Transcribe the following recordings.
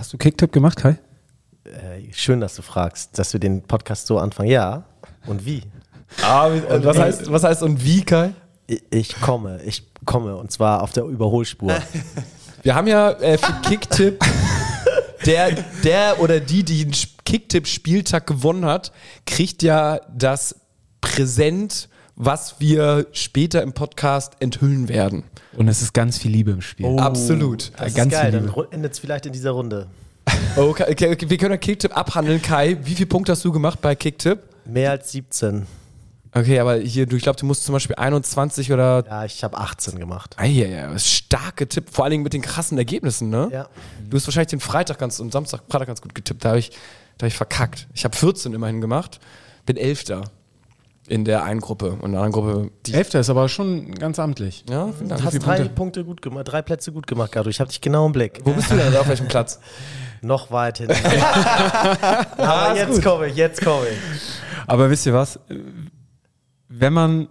Hast du Kicktipp gemacht, Kai? Äh, schön, dass du fragst, dass wir den Podcast so anfangen. Ja. Und wie? Ah, und was, heißt, was heißt und wie, Kai? Ich, ich komme, ich komme. Und zwar auf der Überholspur. Wir haben ja äh, für Kicktipp, der, der oder die, die den Kicktipp-Spieltag gewonnen hat, kriegt ja das Präsent, was wir später im Podcast enthüllen werden. Und es ist ganz viel Liebe im Spiel. Oh, Absolut. Das Ganz ist geil, viel dann endet es vielleicht in dieser Runde. Okay, okay, okay, wir können ja Kicktipp abhandeln. Kai, wie viele Punkte hast du gemacht bei Kicktipp? Mehr als 17. Okay, aber hier, du, ich glaube, du musst zum Beispiel 21 oder. Ja, ich habe 18 gemacht. Ah, ja, ja, starke Tipp, vor allen Dingen mit den krassen Ergebnissen, ne? Ja. Du hast wahrscheinlich den Freitag ganz und Samstag, Freitag ganz gut getippt. Da habe ich, da hab ich verkackt. Ich habe 14 immerhin gemacht, bin Elfter in der einen Gruppe und in der anderen Gruppe die. Elfter ist aber schon ganz amtlich. Ja, vielen Du Dank. hast drei Punkte gut gemacht, drei Plätze gut gemacht, Gato. Ich habe dich genau im Blick. Wo bist du denn? Auf welchem Platz? Noch weit hinten. Aber jetzt komme ich, jetzt komme ich. Aber wisst ihr was? Wenn man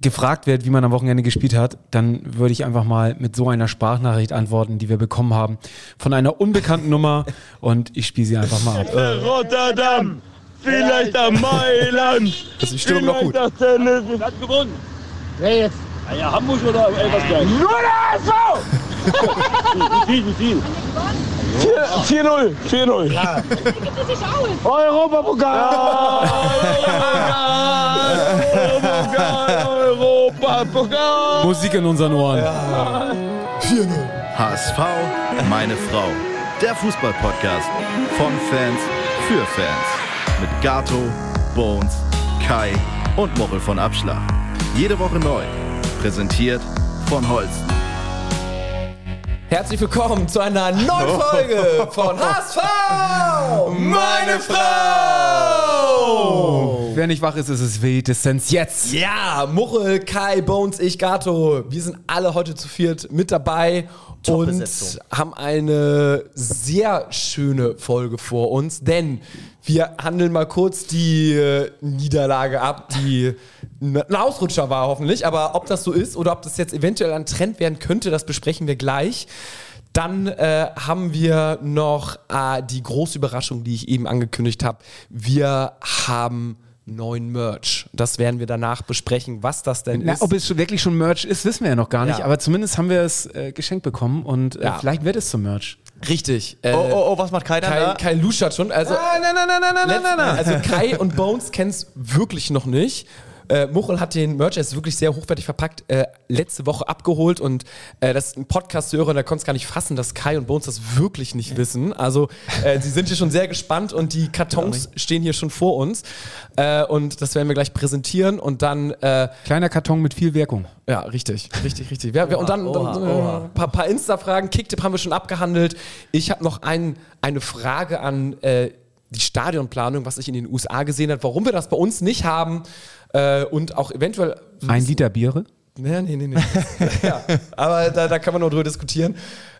gefragt wird, wie man am Wochenende gespielt hat, dann würde ich einfach mal mit so einer Sprachnachricht antworten, die wir bekommen haben, von einer unbekannten Nummer und ich spiele sie einfach mal ab. Rotterdam, vielleicht am Mailand. Das ist die Stimmung noch gut. Das Tennis hat gewonnen. Wer jetzt? Ah ja, Hamburg oder Elversberg? Nur der SV! wie viel, wie viel? 4-0, 4-0. Europapokal! Europapokal! Europapokal! Musik in unseren Ohren. HSV, meine Frau. Der Fußball-Podcast von Fans für Fans. Mit Gato, Bones, Kai und Mochel von Abschlag. Jede Woche neu. Präsentiert von Holsten. Herzlich willkommen zu einer neuen Folge von HSV, meine Frau! Wer nicht wach ist, ist es spätestens jetzt. Ja, Muchel, Kai, Bones, ich, Gato. Wir sind alle heute zu viert mit dabei und haben eine sehr schöne Folge vor uns, denn wir handeln mal kurz die äh, Niederlage ab, die ein Ausrutscher war hoffentlich, aber ob das so ist oder ob das jetzt eventuell ein Trend werden könnte, das besprechen wir gleich. Dann äh, haben wir noch äh, die große Überraschung, die ich eben angekündigt habe. Wir haben neuen Merch. Das werden wir danach besprechen, was das denn Na, ist. ob es schon wirklich schon Merch ist, wissen wir ja noch gar nicht, Ja. aber zumindest haben wir es äh, geschenkt bekommen und äh, Ja. vielleicht wird es zum Merch. Richtig. Äh, Oh, oh, oh, was macht Kai dann Kai, da? Kai luschert schon. Also, nein, nein, nein, nein, Letzt- Also Kai und Bones kennen es wirklich noch nicht. Äh, Muchel hat den Merch, er ist wirklich sehr hochwertig verpackt, äh, letzte Woche abgeholt und äh, das ist ein Podcast-Hörer, der konnte es gar nicht fassen, dass Kai und Bones das wirklich nicht wissen. Also äh, sie sind hier schon sehr gespannt und die Kartons stehen hier schon vor uns äh, und das werden wir gleich präsentieren und dann äh, Kleiner Karton mit viel Wirkung. ja, richtig, richtig, richtig. Ja, wir, und dann, Oha, dann oha. ein paar, paar Insta-Fragen. Kicktipp haben wir schon abgehandelt. Ich habe noch ein, eine Frage an äh, die Stadionplanung, was ich in den USA gesehen habe, warum wir das bei uns nicht haben äh, und auch eventuell. Ein Liter Biere. Nee, nee, nee, nee. ja, aber da, da kann man noch drüber diskutieren.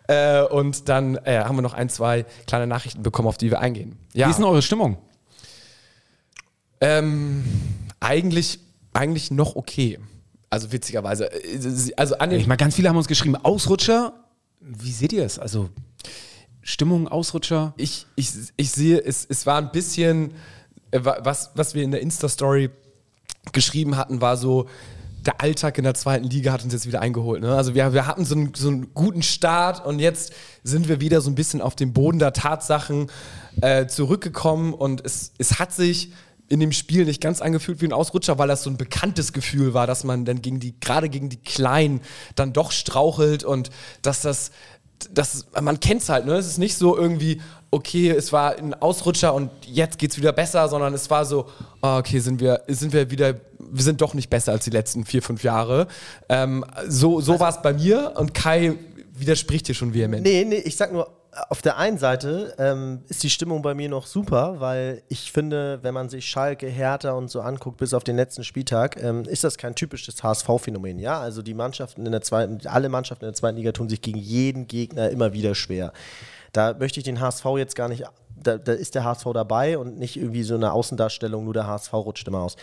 Äh, und dann äh, haben wir noch ein, zwei kleine Nachrichten bekommen, auf die wir eingehen. Ja, Wie ist denn eure Stimmung? ähm, eigentlich, eigentlich noch okay. Also witzigerweise. Äh, Also an Ich meine, ganz viele haben uns geschrieben, Ausrutscher. Wie seht ihr es? Also Stimmung, Ausrutscher. ich, ich, ich sehe, es, es war ein bisschen, äh, wa- was, was wir in der Insta-Story geschrieben hatten, war so, der Alltag in der zweiten Liga hat uns jetzt wieder eingeholt. Ne? Also wir, wir hatten so einen, so einen guten Start und jetzt sind wir wieder so ein bisschen auf den Boden der Tatsachen äh, zurückgekommen und es, es hat sich in dem Spiel nicht ganz angefühlt wie ein Ausrutscher, weil das so ein bekanntes Gefühl war, dass man dann gegen die, gerade gegen die Kleinen dann doch strauchelt und dass das das, man kennt es halt, ne? Es ist nicht so irgendwie, okay, es war ein Ausrutscher und jetzt geht's wieder besser, sondern es war so, ah, okay, sind wir, sind wir wieder, wir sind doch nicht besser als die letzten vier, fünf Jahre. Ähm, so so war es bei mir und Kai widerspricht dir schon vehement. Nee, nee, ich sag nur, auf der einen Seite ähm, ist die Stimmung bei mir noch super, weil ich finde, wenn man sich Schalke, Hertha und so anguckt, bis auf den letzten Spieltag, ähm, ist das kein typisches HSV-Phänomen. Ja, also die Mannschaften in der zweiten, alle Mannschaften in der zweiten Liga tun sich gegen jeden Gegner immer wieder schwer. Da möchte ich den HSV jetzt gar nicht, da, da ist der HSV dabei und nicht irgendwie so eine Außendarstellung, nur der HSV rutscht immer aus.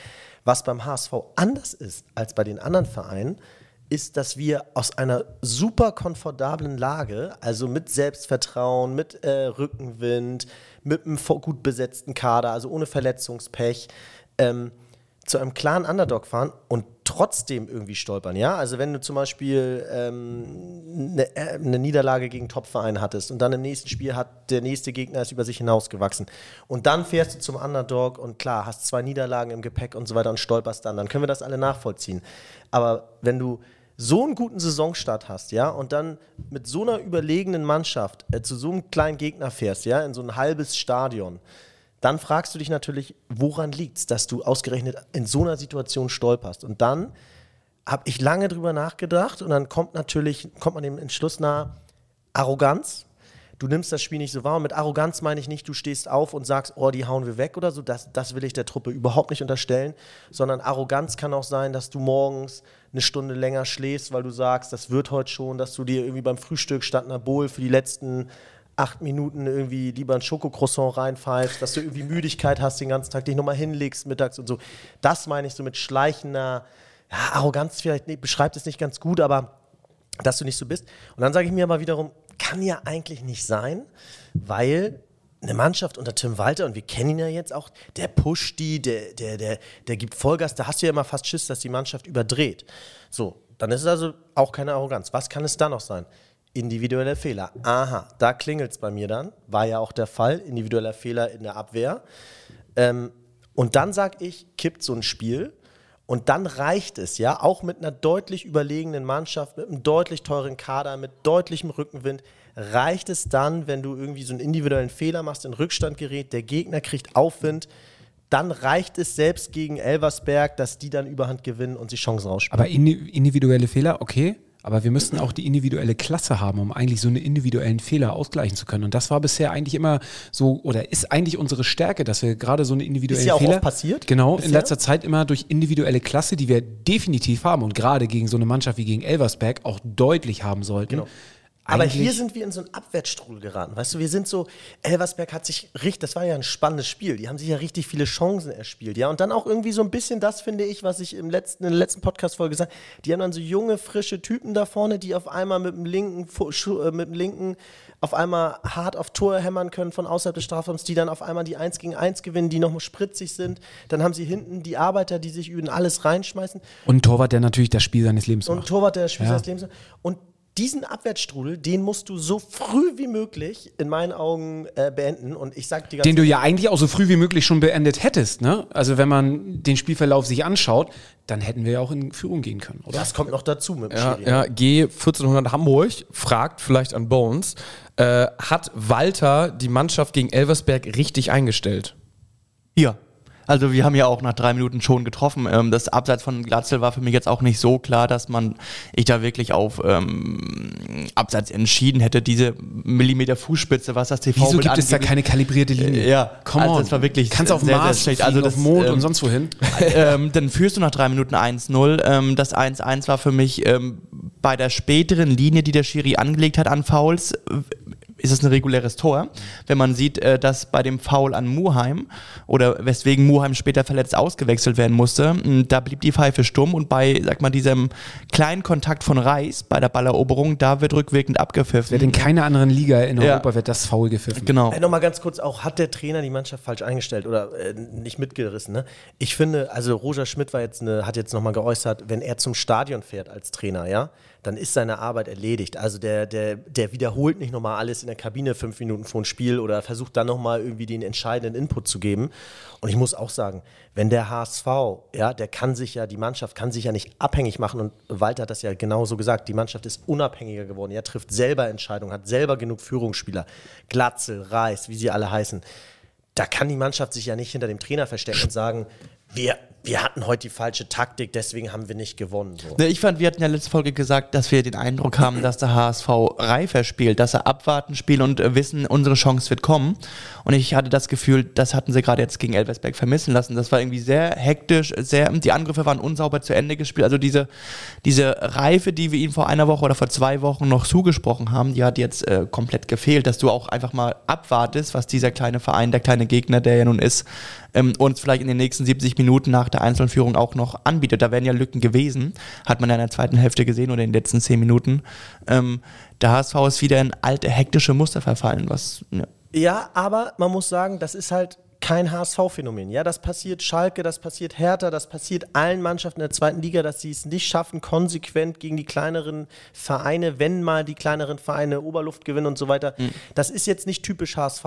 Was beim HSV anders ist als bei den anderen Vereinen, ist, dass wir aus einer super komfortablen Lage, also mit Selbstvertrauen, mit äh, Rückenwind, mit einem gut besetzten Kader, also ohne Verletzungspech, ähm, zu einem klaren Underdog fahren und trotzdem irgendwie stolpern, ja? Also wenn du zum Beispiel ähm, eine, äh, eine Niederlage gegen Topverein hattest und dann im nächsten Spiel hat der nächste Gegner ist über sich hinausgewachsen und dann fährst du zum Underdog und klar, hast zwei Niederlagen im Gepäck und so weiter und stolperst dann, dann können wir das alle nachvollziehen. Aber wenn du so einen guten Saisonstart hast, ja, und dann mit so einer überlegenen Mannschaft äh, zu so einem kleinen Gegner fährst, ja, in so ein halbes Stadion, dann fragst du dich natürlich, woran liegt es, dass du ausgerechnet in so einer Situation stolperst. Und dann habe ich lange drüber nachgedacht und dann kommt natürlich, kommt man dem Entschluss nahe, Arroganz. Du nimmst das Spiel nicht so wahr. Und mit Arroganz meine ich nicht, du stehst auf und sagst, oh, die hauen wir weg oder so. Das, das will ich der Truppe überhaupt nicht unterstellen. Sondern Arroganz kann auch sein, dass du morgens eine Stunde länger schläfst, weil du sagst, das wird heute schon, dass du dir irgendwie beim Frühstück statt einer Bowl für die letzten acht Minuten irgendwie lieber ein Schokocroissant reinpfeifst, dass du irgendwie Müdigkeit hast den ganzen Tag, dich nochmal hinlegst mittags und so. Das meine ich so mit schleichender, ja, Arroganz vielleicht, nee, beschreibt es nicht ganz gut, aber dass du nicht so bist. Und dann sage ich mir aber wiederum, kann ja eigentlich nicht sein, weil eine Mannschaft unter Tim Walter, und wir kennen ihn ja jetzt auch, der pusht die, der, der, der, der gibt Vollgas, da hast du ja immer fast Schiss, dass die Mannschaft überdreht. So, dann ist es also auch keine Arroganz. Was kann es da noch sein? Individuelle Fehler. Aha, da klingelt es bei mir dann. War ja auch der Fall. Individueller Fehler in der Abwehr. Ähm, und dann sage ich, kippt so ein Spiel. Und dann reicht es, ja, auch mit einer deutlich überlegenen Mannschaft, mit einem deutlich teuren Kader, mit deutlichem Rückenwind, reicht es dann, wenn du irgendwie so einen individuellen Fehler machst, in Rückstand gerät, der Gegner kriegt Aufwind, dann reicht es selbst gegen Elversberg, dass die dann Überhand gewinnen und sich Chancen rausspielen. Aber indi- individuelle Fehler, okay. Aber wir müssten auch die individuelle Klasse haben, um eigentlich so eine individuellen Fehler ausgleichen zu können. Und das war bisher eigentlich immer so, oder ist eigentlich unsere Stärke, dass wir gerade so eine individuelle Ist ja auch Fehler. oft passiert Genau, in bisher. letzter Zeit immer durch individuelle Klasse, die wir definitiv haben und gerade gegen so eine Mannschaft wie gegen Elversberg auch deutlich haben sollten. Genau. Aber hier sind wir in so einen Abwärtsstrudel geraten. Weißt du, wir sind so, Elversberg hat sich richtig, das war ja ein spannendes Spiel. Die haben sich ja richtig viele Chancen erspielt. Ja, und dann auch irgendwie so ein bisschen das, finde ich, was ich im letzten, in der letzten Podcast-Folge gesagt habe. Die haben dann so junge, frische Typen da vorne, die auf einmal mit dem linken, äh, mit dem linken auf einmal hart auf Tor hämmern können von außerhalb des Strafraums, die dann auf einmal die 1 gegen 1 gewinnen, die nochmal spritzig sind. Dann haben sie hinten die Arbeiter, die sich in alles reinschmeißen. Und Torwart, der natürlich das Spiel seines Lebens Und macht. Torwart, der Spiel Ja. seines Lebens. Und diesen Abwärtsstrudel, den musst du so früh wie möglich in meinen Augen äh, beenden. Und ich sag dir ganz Den du ja eigentlich auch so früh wie möglich schon beendet hättest, ne? Also wenn man den Spielverlauf sich anschaut, dann hätten wir ja auch in Führung gehen können, oder? das kommt noch dazu mit dem Ja, Schiri. ja, G 1400 Hamburg fragt vielleicht an Bones, äh, hat Walter die Mannschaft gegen Elversberg richtig eingestellt? Ja. Also wir haben ja auch nach drei Minuten schon getroffen. Ähm, das Abseits von Glatzel war für mich jetzt auch nicht so klar, dass man ich da wirklich auf ähm, Abseits entschieden hätte. Diese Millimeter Fußspitze, was das TV Wieso gibt es da keine kalibrierte Linie? Äh, ja, Come also on. das war wirklich Kannst auf sehr, sehr Mars schlecht. fliegen, Also auf das, Mond und ähm, sonst wohin. ähm, dann führst du nach drei Minuten 1-0. Ähm, das 1-1 war für mich ähm, bei der späteren Linie, die der Schiri angelegt hat an Fouls, ist es ein reguläres Tor. Wenn man sieht, äh, dass bei dem Foul an Muheim oder weswegen Muheim später verletzt ausgewechselt werden musste, da blieb die Pfeife stumm und bei, sag mal, diesem kleinen Kontakt von Reis bei der Balleroberung, da wird rückwirkend abgepfiffen. Wird in keiner anderen Liga in Ja. Europa wird das faul gepfiffen. Genau. Äh, Nochmal ganz kurz auch, hat der Trainer die Mannschaft falsch eingestellt oder äh, nicht mitgerissen? Ne? Ich finde, also Roger Schmidt war jetzt eine, hat jetzt nochmal geäußert, wenn er zum Stadion fährt als Trainer, ja, dann ist seine Arbeit erledigt. Also der, der, der wiederholt nicht nochmal alles in der Kabine fünf Minuten vor dem Spiel oder versucht dann nochmal irgendwie den entscheidenden Input zu geben. Und ich muss auch sagen, wenn der HSV, ja, der kann sich ja, die Mannschaft kann sich ja nicht abhängig machen und Walter hat das ja genauso gesagt, die Mannschaft ist unabhängiger geworden. Er trifft selber Entscheidungen, hat selber genug Führungsspieler. Glatzel, Reis, wie sie alle heißen. Da kann die Mannschaft sich ja nicht hinter dem Trainer verstecken und sagen, wir, wir hatten heute die falsche Taktik, deswegen haben wir nicht gewonnen. So. Ne, Ich fand, wir hatten ja letzte Folge gesagt, dass wir den Eindruck haben, dass der HSV reifer spielt, dass er abwarten spielt und äh, wissen, unsere Chance wird kommen. Und ich hatte das Gefühl, das hatten sie gerade jetzt gegen Elversberg vermissen lassen. Das war irgendwie sehr hektisch, sehr, die Angriffe waren unsauber zu Ende gespielt. Also diese, diese Reife, die wir ihnen vor einer Woche oder vor zwei Wochen noch zugesprochen haben, die hat jetzt äh, komplett gefehlt, dass du auch einfach mal abwartest, was dieser kleine Verein, der kleine Gegner, der ja nun ist, ähm, uns vielleicht in den nächsten 70 Minuten nach der Einzelführung auch noch anbietet. Da wären ja Lücken gewesen, hat man ja in der zweiten Hälfte gesehen oder in den letzten 10 Minuten. Ähm, der HSV ist wieder in alte hektische Muster verfallen, was ja. Ja, aber man muss sagen, das ist halt kein HSV-Phänomen. Ja, das passiert Schalke, das passiert Hertha, das passiert allen Mannschaften der zweiten Liga, dass sie es nicht schaffen, konsequent gegen die kleineren Vereine, wenn mal die kleineren Vereine Oberluft gewinnen und so weiter. Das ist jetzt nicht typisch HSV.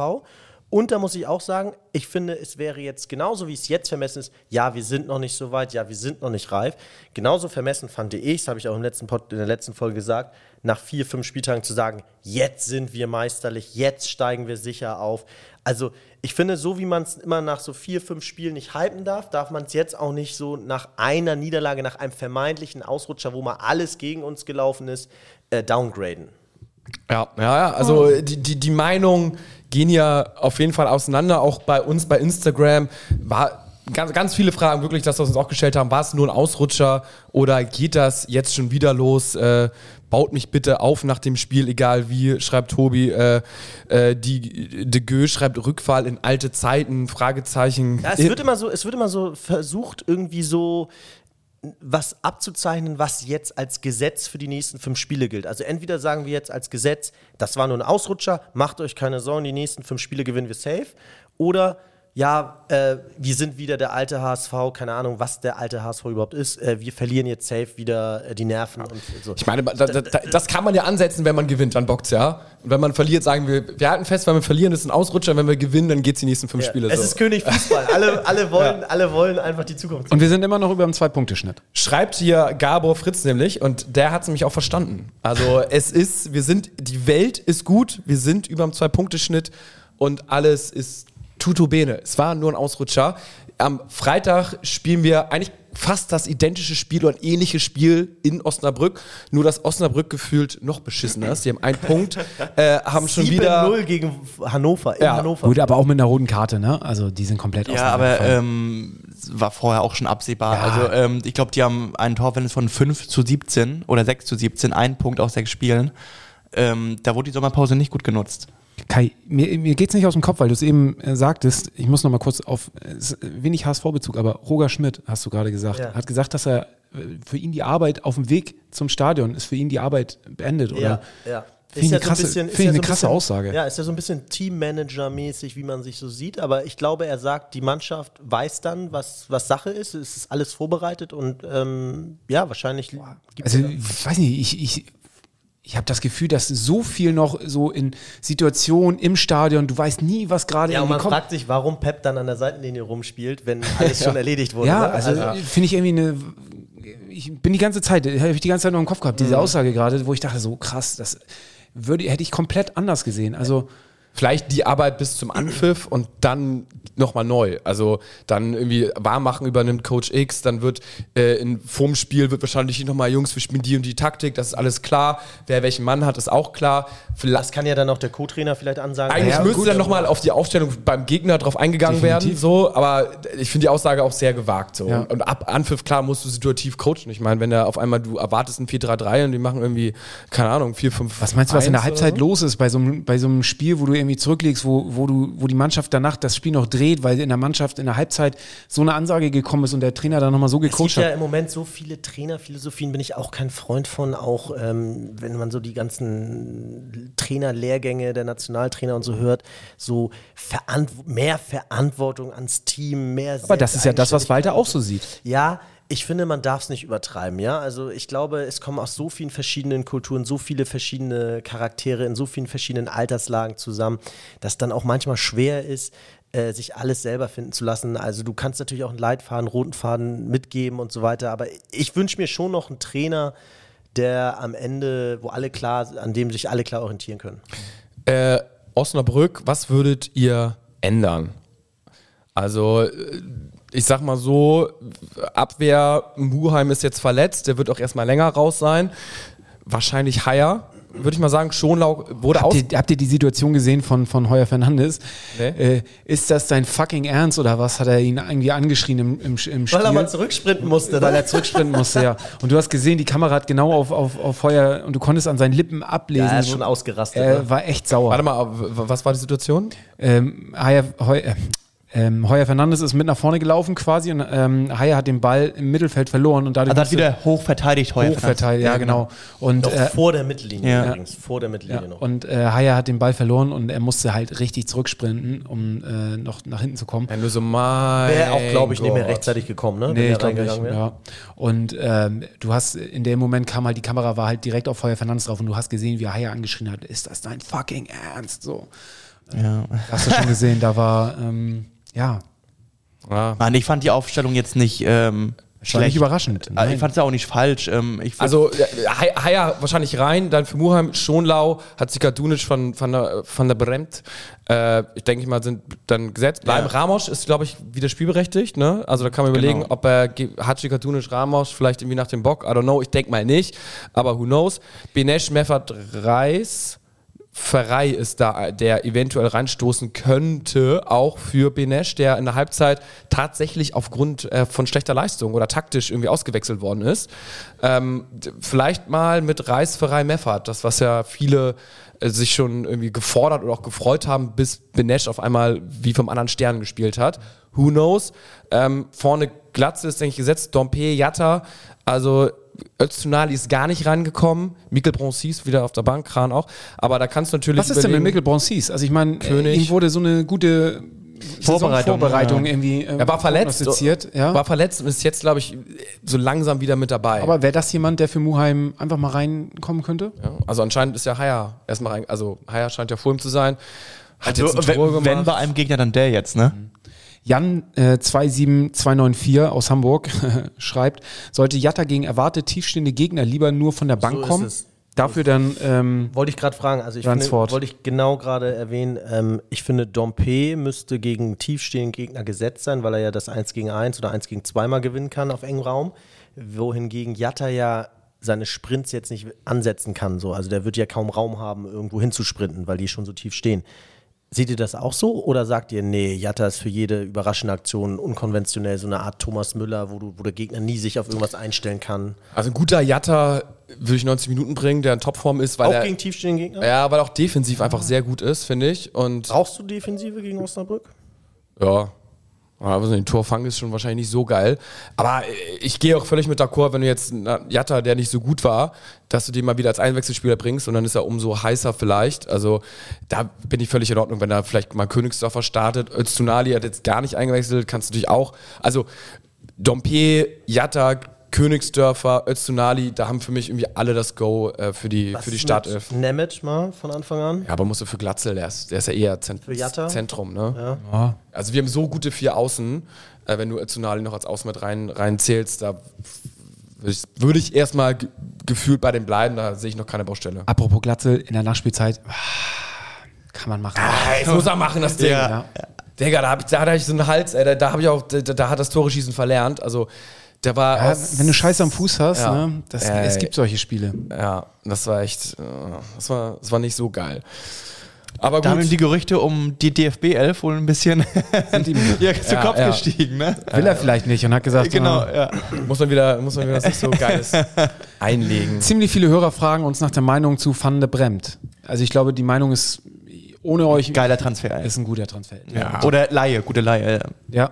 Und da muss ich auch sagen, ich finde, es wäre jetzt genauso, wie es jetzt vermessen ist, ja, wir sind noch nicht so weit, ja, wir sind noch nicht reif. Genauso vermessen fand ich, das habe ich auch im letzten Pod, in der letzten Folge gesagt, nach vier, fünf Spieltagen zu sagen, jetzt sind wir meisterlich, jetzt steigen wir sicher auf. Also ich finde, so wie man es immer nach so vier, fünf Spielen nicht hypen darf, darf man es jetzt auch nicht so nach einer Niederlage, nach einem vermeintlichen Ausrutscher, wo mal alles gegen uns gelaufen ist, äh, downgraden. Ja, ja, ja. Also die, die, die Meinungen gehen ja auf jeden Fall auseinander. Auch bei uns bei Instagram war ganz, ganz viele Fragen wirklich, dass wir uns auch gestellt haben. War es nur ein Ausrutscher oder geht das jetzt schon wieder los? Äh, baut mich bitte auf nach dem Spiel, egal wie, schreibt Tobi. Äh, äh, die De Geux schreibt Rückfall in alte Zeiten, Fragezeichen. Ja, es wird immer so, es wird immer so versucht, irgendwie so was abzuzeichnen, was jetzt als Gesetz für die nächsten fünf Spiele gilt. Also entweder sagen wir jetzt als Gesetz, das war nur ein Ausrutscher, macht euch keine Sorgen, die nächsten fünf Spiele gewinnen wir safe. Oder ja, äh, wir sind wieder der alte HSV, keine Ahnung, was der alte HSV überhaupt ist. Äh, wir verlieren jetzt safe wieder äh, die Nerven und so. Ich meine, da, da, da, das kann man ja ansetzen, wenn man gewinnt, dann bockt's ja. Und wenn man verliert, sagen wir, wir halten fest, wenn wir verlieren, ist ein Ausrutscher, wenn wir gewinnen, dann geht's die nächsten fünf Ja, Spiele es so. ist König Fußball. Alle, alle, wollen, alle wollen einfach die Zukunft. Und wir sind immer noch über dem Zwei-Punkte-Schnitt. Schreibt hier Gabor Fritz nämlich und der hat es nämlich auch verstanden. Also es ist, wir sind, die Welt ist gut, wir sind über dem Zwei-Punkte-Schnitt und alles ist tutu bene. Es war nur ein Ausrutscher. Am Freitag spielen wir eigentlich fast das identische Spiel oder ein ähnliches Spiel in Osnabrück, nur dass Osnabrück gefühlt noch beschissener ist. Die haben einen Punkt, äh, haben schon wieder 7-0 gegen Hannover, in Ja, Hannover. Gut, aber auch mit einer roten Karte, ne? Also die sind komplett Ja, aber ähm, war vorher auch schon absehbar. Ja. Also ähm, ich glaube, die haben einen Torverhältnis von 5 zu 17 oder 6 zu 17, ein Punkt aus sechs Spielen. Ähm, da wurde die Sommerpause nicht gut genutzt. Kai, mir, mir geht's nicht aus dem Kopf, weil du es eben äh, sagtest. Ich muss noch mal kurz auf äh, es wenig HSV-Bezug, aber Roger Schmidt, hast du gerade gesagt, Ja. hat gesagt, dass er äh, für ihn die Arbeit auf dem Weg zum Stadion ist für ihn die Arbeit beendet, oder? Ja, ja. Finde ich ja eine krasse- ist finde ich ja eine ein krasse Aussage. Ja, ist ja so ein bisschen Teammanager-mäßig, wie man sich so sieht. Aber ich glaube, er sagt, die Mannschaft weiß dann, was, was Sache ist. Es ist alles vorbereitet und ähm, ja, wahrscheinlich gibt Also, ich weiß nicht, ich, ich, ich habe das Gefühl, dass so viel noch so in Situationen im Stadion, du weißt nie, was gerade Ja, irgendwie man kommt. fragt sich, warum Pep dann an der Seitenlinie rumspielt, wenn alles schon erledigt wurde. Ja, ne? also finde ich irgendwie eine. Ich bin die ganze Zeit, habe ich die ganze Zeit noch im Kopf gehabt, Mhm. diese Aussage gerade, wo ich dachte, so krass, das würde, hätte ich komplett anders gesehen. Also, vielleicht die Arbeit bis zum Anpfiff und dann nochmal neu. Also dann irgendwie warm machen übernimmt Coach X, dann wird äh, in, vorm Spiel wird wahrscheinlich nochmal, Jungs, wir spielen die und die Taktik, das ist alles klar. Wer welchen Mann hat, ist auch klar. Vielleicht, das kann ja dann auch der Co-Trainer vielleicht ansagen. eigentlich Ja, müsste gut, dann nochmal auf die Aufstellung beim Gegner drauf eingegangen Definitiv. werden, so, aber ich finde die Aussage auch sehr gewagt. So. Ja. Und, und ab Anpfiff, klar, musst du situativ coachen. Ich meine, wenn da auf einmal du erwartest ein 4-3-3 und die machen irgendwie, keine Ahnung, 4-5. was meinst du, was in der 1 oder Halbzeit so? los ist bei so, einem, bei so einem Spiel, wo du irgendwie zurücklegst, wo, wo, du, wo die Mannschaft danach das Spiel noch dreht, weil in der Mannschaft in der Halbzeit so eine Ansage gekommen ist und der Trainer dann nochmal so Es gibt gecoacht ja hat? im Moment so viele Trainerphilosophien, bin ich auch kein Freund von, auch ähm, wenn man so die ganzen Trainerlehrgänge der Nationaltrainer und so hört, so Verant mehr Verantwortung ans Team, mehr Aber das ist ja das, was Walter auch so sieht. Ja, ich finde, man darf es nicht übertreiben, ja. Also ich glaube, es kommen aus so vielen verschiedenen Kulturen, so viele verschiedene Charaktere in so vielen verschiedenen Alterslagen zusammen, dass dann auch manchmal schwer ist, äh, sich alles selber finden zu lassen. Also du kannst natürlich auch einen Leitfaden, roten Faden mitgeben und so weiter, aber ich wünsche mir schon noch einen Trainer, der am Ende, wo alle klar, an dem sich alle klar orientieren können. Äh, Osnabrück, was würdet ihr ändern? Also, äh, ich sag mal so, Abwehr, Muheim ist jetzt verletzt, der wird auch erstmal länger raus sein. Wahrscheinlich Haier, würde ich mal sagen. Schonlau wurde aus. Habt ihr, habt ihr die Situation gesehen von, von Heuer Fernandes? Nee. Äh, ist das dein fucking Ernst oder was? Hat er ihn irgendwie angeschrien im, im, im Spiel? Weil er mal zurücksprinten musste. weil ne? er zurücksprinten musste, ja. Und du hast gesehen, die Kamera hat genau auf, auf, auf Heuer und du konntest an seinen Lippen ablesen. Ja, er ist schon ausgerastet. Er ne? war echt sauer. Warte mal, was war die Situation? Ähm, Heuer, Heu, äh, ähm, Heuer Fernandes ist mit nach vorne gelaufen quasi und ähm, Haier hat den Ball im Mittelfeld verloren und dadurch Also hat wieder hoch verteidigt Heuer. hochverteilt, ja, genau. Und, Noch äh, vor der Mittellinie ja. übrigens. Vor der ja, Mittellinie noch. und äh, Haier hat den Ball verloren und er musste halt richtig zurücksprinten, um äh, noch nach hinten zu kommen. Wenn du so mein Wäre auch, glaube ich, nicht mehr Gott. rechtzeitig gekommen, ne? Nee, ich glaube nicht. reingegangen wäre. Ja. Und ähm, du hast, in dem Moment kam halt, die Kamera war halt direkt auf Feuer Fernandes drauf und du hast gesehen, wie Haier angeschrien hat, ist das dein fucking Ernst? So. Ja. Hast du schon gesehen, da war, ähm, ja, Ja. Mann, ich fand die Aufstellung jetzt nicht ähm, war nicht überraschend. Äh, Nein. Ich fand es ja auch nicht falsch. Ähm, Also äh, Hai- Haier wahrscheinlich rein, dann für Muheim Schonlau, hat sich Dunic von, von, der, von der Bremt, äh, ich denke mal, sind dann gesetzt. Bleiben Ramos ist, glaube ich, wieder spielberechtigt, ne? Also da kann man überlegen, ob er Hachi Dunic Ramos vielleicht irgendwie nach dem Bock, I don't know, ich denke mal nicht, aber who knows. Benesch, Meffert, Reis, Ferrei ist da, der eventuell reinstoßen könnte, auch für Benesch, der in der Halbzeit tatsächlich aufgrund äh, von schlechter Leistung oder taktisch irgendwie ausgewechselt worden ist. Ähm, vielleicht mal mit Reis, Ferrei, Meffert, das was ja viele äh, sich schon irgendwie gefordert oder auch gefreut haben, bis Benesch auf einmal wie vom anderen Stern gespielt hat. Who knows? Ähm, vorne Glatze ist, denke ich, gesetzt, Dompe, Jatta, also Öztunali ist gar nicht rangekommen. Mikkel Bronsis wieder auf der Bank, Kran auch. Aber da kannst du natürlich. Was ist denn mit Mikkel Bronsis? Also ich meine, König. ihm wurde so eine gute Vorbereitung, Vorbereitung ja. irgendwie äh, Er war verletzt, ja. war verletzt und ist jetzt, glaube ich, so langsam wieder mit dabei. Aber wäre das jemand, der für Muheim einfach mal reinkommen könnte? ja, also anscheinend ist ja Haya erstmal rein. Also Haya scheint ja vor ihm zu sein. Hat also, jetzt ein wenn, Tor gemacht. wenn bei einem Gegner, dann der jetzt, ne? Jan äh, 27294 aus Hamburg schreibt, sollte Jatta gegen erwartet tiefstehende Gegner lieber nur von der Bank ist kommen, dafür dann ähm, Wollte ich gerade fragen, also ich finde, wollte ich genau gerade erwähnen, ähm, ich finde, Dompe müsste gegen tiefstehenden Gegner gesetzt sein, weil er ja das 1 gegen 1 oder 1 gegen 2 mal gewinnen kann auf engem Raum. Wohingegen Jatta ja seine Sprints jetzt nicht ansetzen kann. So. Also der wird ja kaum Raum haben, irgendwo hinzusprinten, weil die schon so tief stehen. Seht ihr das auch so oder sagt ihr, nee, Jatta ist für jede überraschende Aktion unkonventionell, so eine Art Thomas Müller, wo, du, wo der Gegner nie sich auf irgendwas einstellen kann? Also ein guter Jatta würde ich 90 Minuten bringen, der in Topform ist, weil Auch er, gegen tiefstehende Gegner? ja, weil er auch defensiv einfach sehr gut ist, finde ich. Und Brauchst du Defensive gegen Osnabrück? Ja. Ja, weiß nicht, ein Torfang ist schon wahrscheinlich nicht so geil. Aber äh, ich gehe auch völlig mit d'accord, wenn du jetzt einen Jatta, der nicht so gut war, dass du den mal wieder als Einwechselspieler bringst und dann ist er umso heißer vielleicht. Also da bin ich völlig in Ordnung, wenn da vielleicht mal Königsdorfer startet. Öztunali hat jetzt gar nicht eingewechselt, kannst du natürlich auch. Also Dompe, Jatta, Königsdörfer, Öztunali, da haben für mich irgendwie alle das Go äh, für die, für die Startelf. Nemec mal von Anfang an. Ja, aber musst du für Glatzel, der ist, der ist ja eher Zent Für Jatta? Zentrum, ne? ja. Also wir haben so gute vier Außen, äh, wenn du Özunali noch als Außen mit rein, rein zählst, da würde ich, würd ich erstmal ge gefühlt bei den bleiben, da sehe ich noch keine Baustelle. Apropos Glatze in der Nachspielzeit, ah, kann man machen. Das muss er machen, das Ding. Ja. Digga, da, hab ich, da hatte ich so einen Hals, ey, da, da habe ich auch, da, da hat das Tore schießen verlernt. Also der war Ja, wenn du Scheiße am Fuß hast, Ja. ne, das, Ey. es gibt solche Spiele. Ja, das war echt, äh, das war, das war nicht so geil. Aber Da haben ihm gut. die Gerüchte um die DFB 11 wohl ein bisschen ja, zu Ja, Kopf ja. gestiegen, ne? Will er vielleicht nicht und hat gesagt, Genau, ah, ja. muss man wieder, muss man wieder was nicht so Geiles einlegen. ziemlich viele Hörer fragen uns nach der Meinung zu Van de Bremt. Also ich glaube, die Meinung ist ohne euch Geiler Transfer. ey. ist ein guter Transfer. Ja. Oder Laie, gute Laie. ja.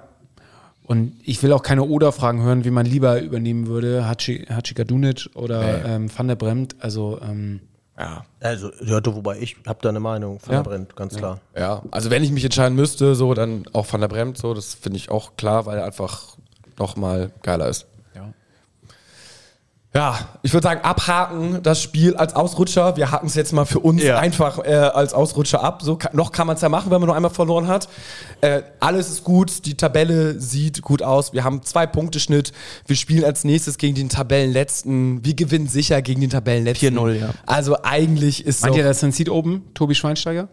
Ja. Und ich will auch keine Oder-Fragen hören, wie man lieber übernehmen würde, Hachi, Hachikadunic oder ähm, Van der Bremt. Also ähm, Ja. Also, ja, wobei ich habe da eine Meinung von Ja. der Brennt, ganz klar. Ja, also wenn ich mich entscheiden müsste, so dann auch Van der Bremt, so, das finde ich auch klar, weil er einfach nochmal geiler ist. Ja. Ja, ich würde sagen, abhaken das Spiel als Ausrutscher. Wir haken es jetzt mal für uns Ja. einfach äh, als Ausrutscher ab. So noch kann man es ja machen, wenn man nur einmal verloren hat. Äh, alles ist gut, die Tabelle sieht gut aus. Wir haben zwei Punkte Schnitt. Wir spielen als nächstes gegen den Tabellenletzten. Wir gewinnen sicher gegen den Tabellenletzten. 4-0, ja. Also eigentlich ist Meint so. ihr, das ist ein Seed Open, Tobi Schweinsteiger?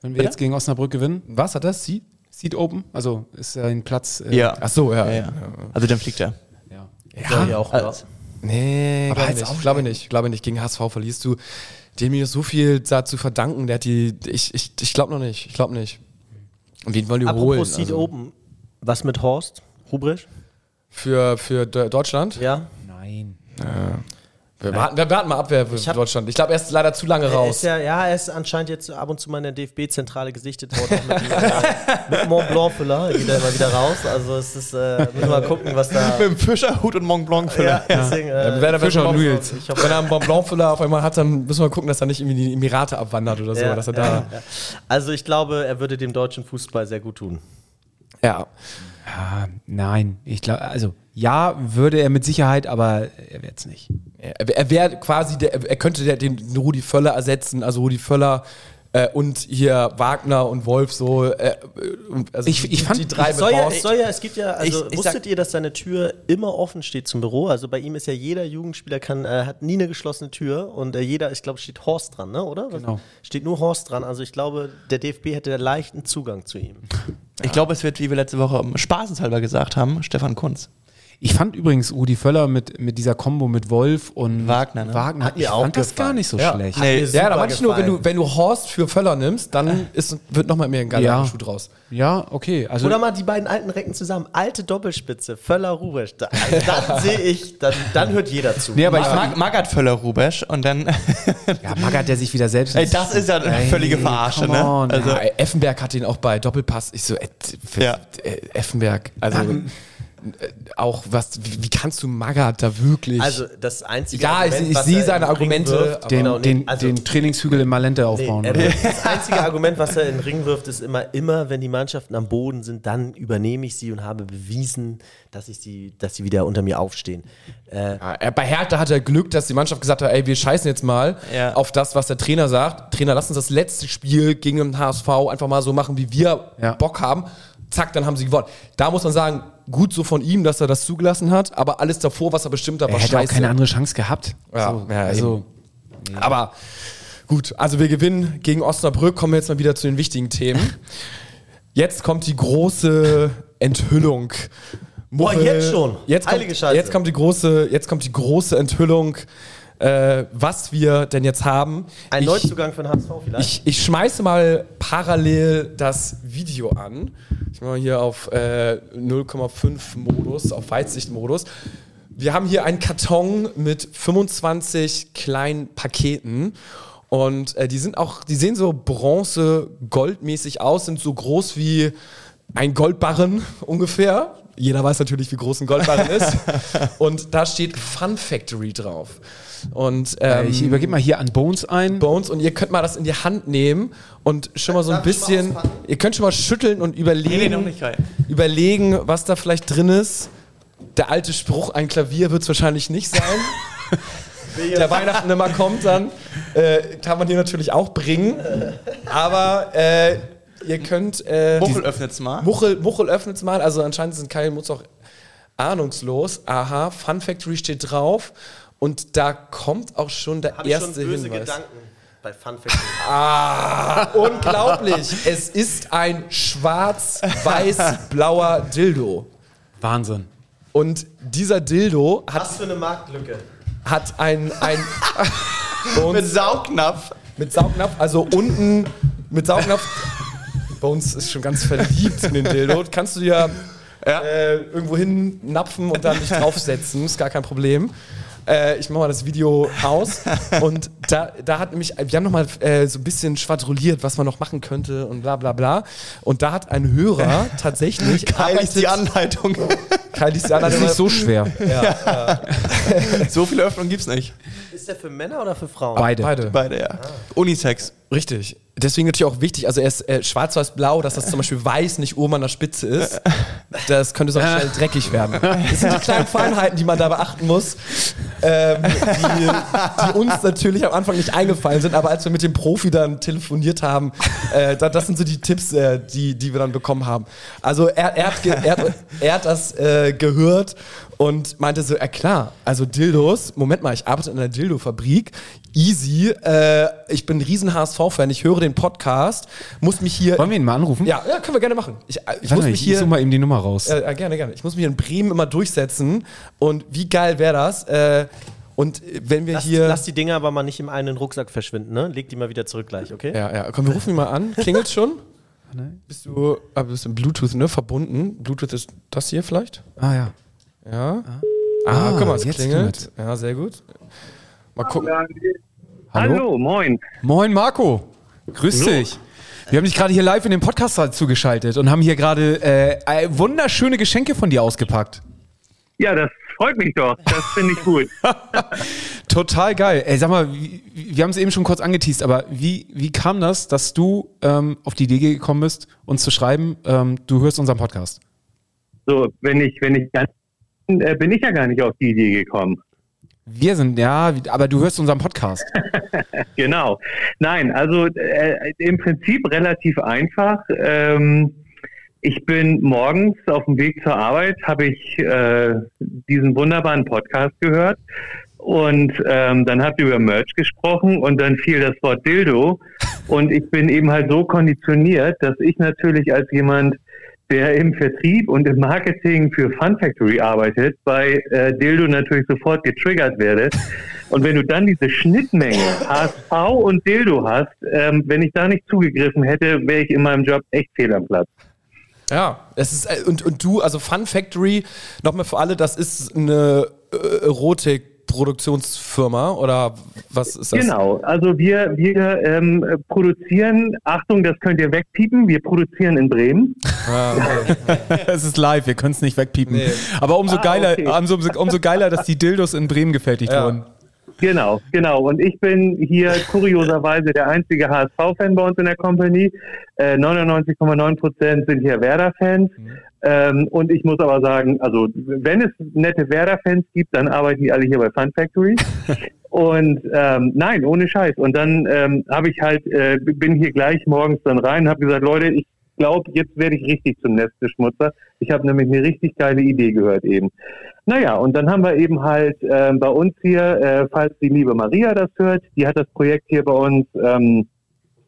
Wenn wir Bitte? jetzt gegen Osnabrück gewinnen? Was hat das? Sie? Seed Open? Also ist er ein Platz. äh, Ja. Ach so, ja. Ja, ja. Also dann fliegt er. ja. Ja, ja auch. Also, Nee, Aber glaube als nicht. Glaube nicht. Glaube nicht. Gegen HSV verlierst du dem mir so viel da zu verdanken. Der hat die. Ich, ich, ich glaube noch nicht. Ich glaube nicht. Und wen wollen die Apropos holen? Seed Also, Open, was mit Horst Rubrisch? für, für De- Deutschland? Ja. Nein. Wir warten, wir warten mal ab, wer für hab- Deutschland. Ich glaube, er ist leider zu lange ist raus. ja, ja, er ist anscheinend jetzt ab und zu mal in der DFB-Zentrale gesichtet worden. auch Mit, äh, mit Mont Blanc-Füller geht er immer wieder raus. Also es ist, äh, müssen wir mal gucken, was da. Mit dem Fischerhut und Mont Blanc Ja, deswegen, äh, Wer da Fischer und. Ich hoffe- wenn er einen Mont Blanc-Füller auf einmal hat, dann müssen wir gucken, dass er nicht irgendwie in die Emirate abwandert oder so. ja, dass er ja, da, ja. Also ich glaube, er würde dem deutschen Fußball sehr gut tun. ja. Ah, nein, ich glaube, also ja, würde er mit Sicherheit, aber er wird es nicht. Er, er wäre quasi, der, er könnte der, den Rudi Völler ersetzen, also Rudi Völler äh, und hier Wagner und Wolf so. Äh, also Ich- ich fand- die drei Es soll, ja, es soll ja, es gibt ja, also Ich- ich wusstet sag- ihr, dass seine Tür immer offen steht zum Büro? Also bei ihm ist ja jeder Jugendspieler kann, äh, hat nie eine geschlossene Tür und äh, jeder, ich glaube, steht Horst dran, ne? Oder? Genau. Steht nur Horst dran. Also ich glaube, der DFB hätte leichten Zugang zu ihm. Ich glaube, es wird, wie wir letzte Woche spaßenshalber gesagt haben, Stefan Kunz. Ich fand übrigens Rudi Völler mit, mit dieser Kombo mit Wolf und Wagner, ne? Wagner Hat ich mir auch fand das gefallen. gar nicht so Ja. schlecht. Nee, Ja, da manchmal nur, wenn du, wenn du Horst für Völler nimmst, dann ist, wird nochmal mehr ein geiler Ja. Schuh draus. Ja, okay. Also Oder mal die beiden alten Recken zusammen. Alte Doppelspitze, Völler, Rubesch. Da, also dann sehe ich, dann, dann hört jeder zu. nee, aber ich fand, Mag Magath Völler Rubesch und dann. ja, Magath, der sich wieder selbst. Ey, das ist ja eine Ey, völlige Verarsche, ne? Also- Ja, Effenberg hat ihn auch bei Doppelpass. Ich so, äh, Ja. äh, Effenberg, also äh, auch was, wie, wie kannst du Magath da wirklich? Also das einzige Ja, ich- ich was sehe seine Argumente, wirft, aber- den, genau, nee, den, also- den Trainingshügel in Malente aufbauen. Nee, das einzige Argument, was er in den Ring wirft, ist immer, immer, wenn die Mannschaften am Boden sind, dann übernehme ich sie und habe bewiesen, dass ich sie, dass sie wieder unter mir aufstehen. Äh, Ja, bei Hertha hat er Glück, dass die Mannschaft gesagt hat, ey, wir scheißen jetzt mal Ja. auf das, was der Trainer sagt. Trainer, lass uns das letzte Spiel gegen den HSV einfach mal so machen, wie wir Ja. Bock haben. Zack, dann haben sie gewonnen. Da muss man sagen, gut so von ihm, dass er das zugelassen hat, aber alles davor, was er bestimmt hat, Er war hätte auch keine andere Chance gehabt. Ja, so, ja, also, Aber gut, also wir gewinnen gegen Osnabrück, kommen wir jetzt mal wieder zu den wichtigen Themen. Jetzt kommt die große Enthüllung. Boah, jetzt schon? Jetzt kommt, Heilige Scheiße. jetzt kommt die große, jetzt kommt die große Enthüllung, äh, was wir denn jetzt haben. ein ich, Neuzugang für den HSV vielleicht. ich, ich schmeiße mal parallel das Video an. Ich mache mal hier auf äh, 0,5 Modus, auf Weitsicht-Modus. Wir haben hier einen Karton mit 25 kleinen Paketen. Und äh, die sind auch, die sehen so bronze-goldmäßig aus, sind so groß wie ein Goldbarren ungefähr. Jeder weiß natürlich, wie groß ein Goldbarren ist. Und da steht Fun Factory drauf. Und ähm, Äh, ich übergebe mal hier an Bones ein. Bones und ihr könnt mal das in die Hand nehmen und schon mal so ein bisschen, ihr könnt schon mal schütteln und überlegen, noch nicht rein. überlegen, was da vielleicht drin ist. Der alte Spruch, ein Klavier wird es wahrscheinlich nicht sein. Der Weihnachten immer kommt, dann äh, kann man hier natürlich auch bringen. Aber äh, ihr könnt. Äh, Muchel öffnet's mal. Muchel, Muchel öffnet es mal, also anscheinend sind Kai und Mutz auch ahnungslos. Aha, Fun Factory steht drauf und da kommt auch schon der ich erste schon böse Hinweis. Gedanken bei Fun. Ah, unglaublich. es ist ein schwarz-weiß-blauer Dildo. Wahnsinn. Und dieser Dildo hat, Was für eine Marktlücke. hat ein, ein Mit Saugnapf. mit Saugnapf, also unten mit Saugnapf. Bei uns ist schon ganz verliebt in den Dildo. Kannst du dir äh, irgendwo hin napfen und dann dich draufsetzen, ist gar kein Problem. Äh, ich mache mal das Video aus und da, da hat nämlich, wir haben nochmal äh, so ein bisschen schwadroniert, was man noch machen könnte und bla bla bla. Und da hat ein Hörer tatsächlich Geil ist die Anleitung. Kai liest die Das ist Anleitung. nicht so schwer. so viele Öffnungen gibt's nicht. Ist der für Männer oder für Frauen? Beide. Beide. Beide, ja. Unisex. Richtig. Deswegen natürlich auch wichtig, also er ist äh, schwarz-weiß-blau, dass das zum Beispiel weiß nicht oben an der Spitze ist. Das könnte sonst schnell dreckig werden. Das sind die kleinen Feinheiten, die man da beachten muss, ähm, die, die uns natürlich am Anfang nicht eingefallen sind, aber als wir mit dem Profi dann telefoniert haben, äh, da, das sind so die Tipps, äh, die, die wir dann bekommen haben. Also er, er, hat, er, hat, er hat das äh, gehört und meinte so, ja klar, also Dildos, Moment mal, ich arbeite in einer Dildo-Fabrik, easy, äh, ich bin ein riesen HSV-Fan, ich höre den Podcast, muss mich hier... Wollen wir ihn mal anrufen? Ja, ja, können wir gerne machen. Ich, äh, ich muss mal, mich ich hier... suche mal eben die Nummer raus. Ja, ja, gerne, gerne. Ich muss mich in Bremen immer durchsetzen und wie geil wäre das? Äh, und äh, wenn wir Lass, hier... lass die Dinger aber mal nicht im einen Rucksack verschwinden, ne? Leg die mal wieder zurück gleich, okay? ja, ja, komm, wir rufen ihn mal an. Klingelt schon? Bist du, ah, bist im Bluetooth, ne? Verbunden. Bluetooth ist das hier vielleicht? Ah ja. Ja. Ah, Ah, guck mal, es jetzt klingelt. Ja, sehr gut. Mal gucken. Hallo, moin. Moin Marco. Grüß dich. Wir haben dich gerade hier live in den Podcast zugeschaltet und haben hier gerade äh, wunderschöne Geschenke von dir ausgepackt. Ja, das freut mich doch. Das finde ich gut. Total geil. Ey, sag mal, wir haben es eben schon kurz angeteased, aber wie, wie kam das, dass du ähm, auf die Idee gekommen bist, uns zu schreiben, ähm, du hörst unseren Podcast? So, wenn ich, wenn ich ganz, äh, bin ich ja gar nicht auf die Idee gekommen. Wir sind, ja, aber du hörst unseren Podcast. genau. Nein, also äh, im Prinzip relativ einfach. Ähm, ich bin morgens auf dem Weg zur Arbeit, habe ich äh, diesen wunderbaren Podcast gehört und ähm, dann habt ihr über Merch gesprochen und dann fiel das Wort Dildo und ich bin eben halt so konditioniert, dass ich natürlich als jemand, der im Vertrieb und im Marketing für Fun Factory arbeitet, bei äh, Dildo natürlich sofort getriggert werde. Und wenn du dann diese Schnittmenge HSV und Dildo hast, ähm, wenn ich da nicht zugegriffen hätte, wäre ich in meinem Job echt fehl am Platz. Ja, es ist, äh, und, und du, also Fun Factory, nochmal für alle, das ist eine äh, Erotik- Produktionsfirma oder was ist das? Genau, also wir, wir ähm, produzieren, Achtung, das könnt ihr wegpiepen, wir produzieren in Bremen. Ah, okay. Es ist live, wir können es nicht wegpiepen. Nee. Aber umso ah, geiler, okay. umso, umso geiler, dass die Dildos in Bremen gefertigt ja. wurden. Genau, genau. Und ich bin hier kurioserweise der einzige HSV-Fan bei uns in der Company. Äh, 99,9 Prozent sind hier Werder-Fans. Mhm. Ähm, und ich muss aber sagen, also wenn es nette Werder-Fans gibt, dann arbeiten die alle hier bei Fun Factory. und ähm, nein, ohne Scheiß. Und dann ähm, habe ich halt, äh, bin hier gleich morgens dann rein, habe gesagt, Leute, ich glaube, jetzt werde ich richtig zum Nesteschmutzer. Ich habe nämlich eine richtig geile Idee gehört eben. Naja, und dann haben wir eben halt äh, bei uns hier, äh, falls die liebe Maria das hört, die hat das Projekt hier bei uns ähm,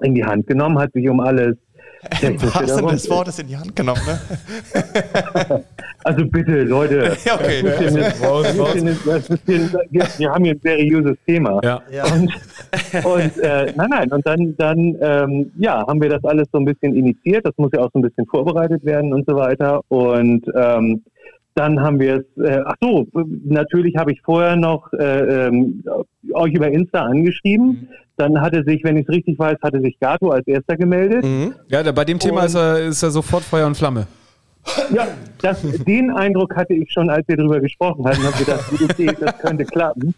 in die Hand genommen, hat sich um alles im wahrsten des Wortes in die Hand genommen, ne? Also bitte, Leute. ja, okay. wir haben hier ein seriöses Thema. Ja. Und, und äh, nein, nein, und dann, dann ähm, ja, haben wir das alles so ein bisschen initiiert. Das muss ja auch so ein bisschen vorbereitet werden und so weiter. Und ähm, dann haben wir es, äh, ach so, natürlich habe ich vorher noch äh, ähm, euch über Insta angeschrieben. Mhm. Dann hatte sich, wenn ich es richtig weiß, hatte sich Gato als erster gemeldet. Mhm. Ja, bei dem Thema ist er, ist er sofort Feuer und Flamme. Ja, das, den Eindruck hatte ich schon, als wir darüber gesprochen hatten. Habe gedacht, okay, das könnte klappen.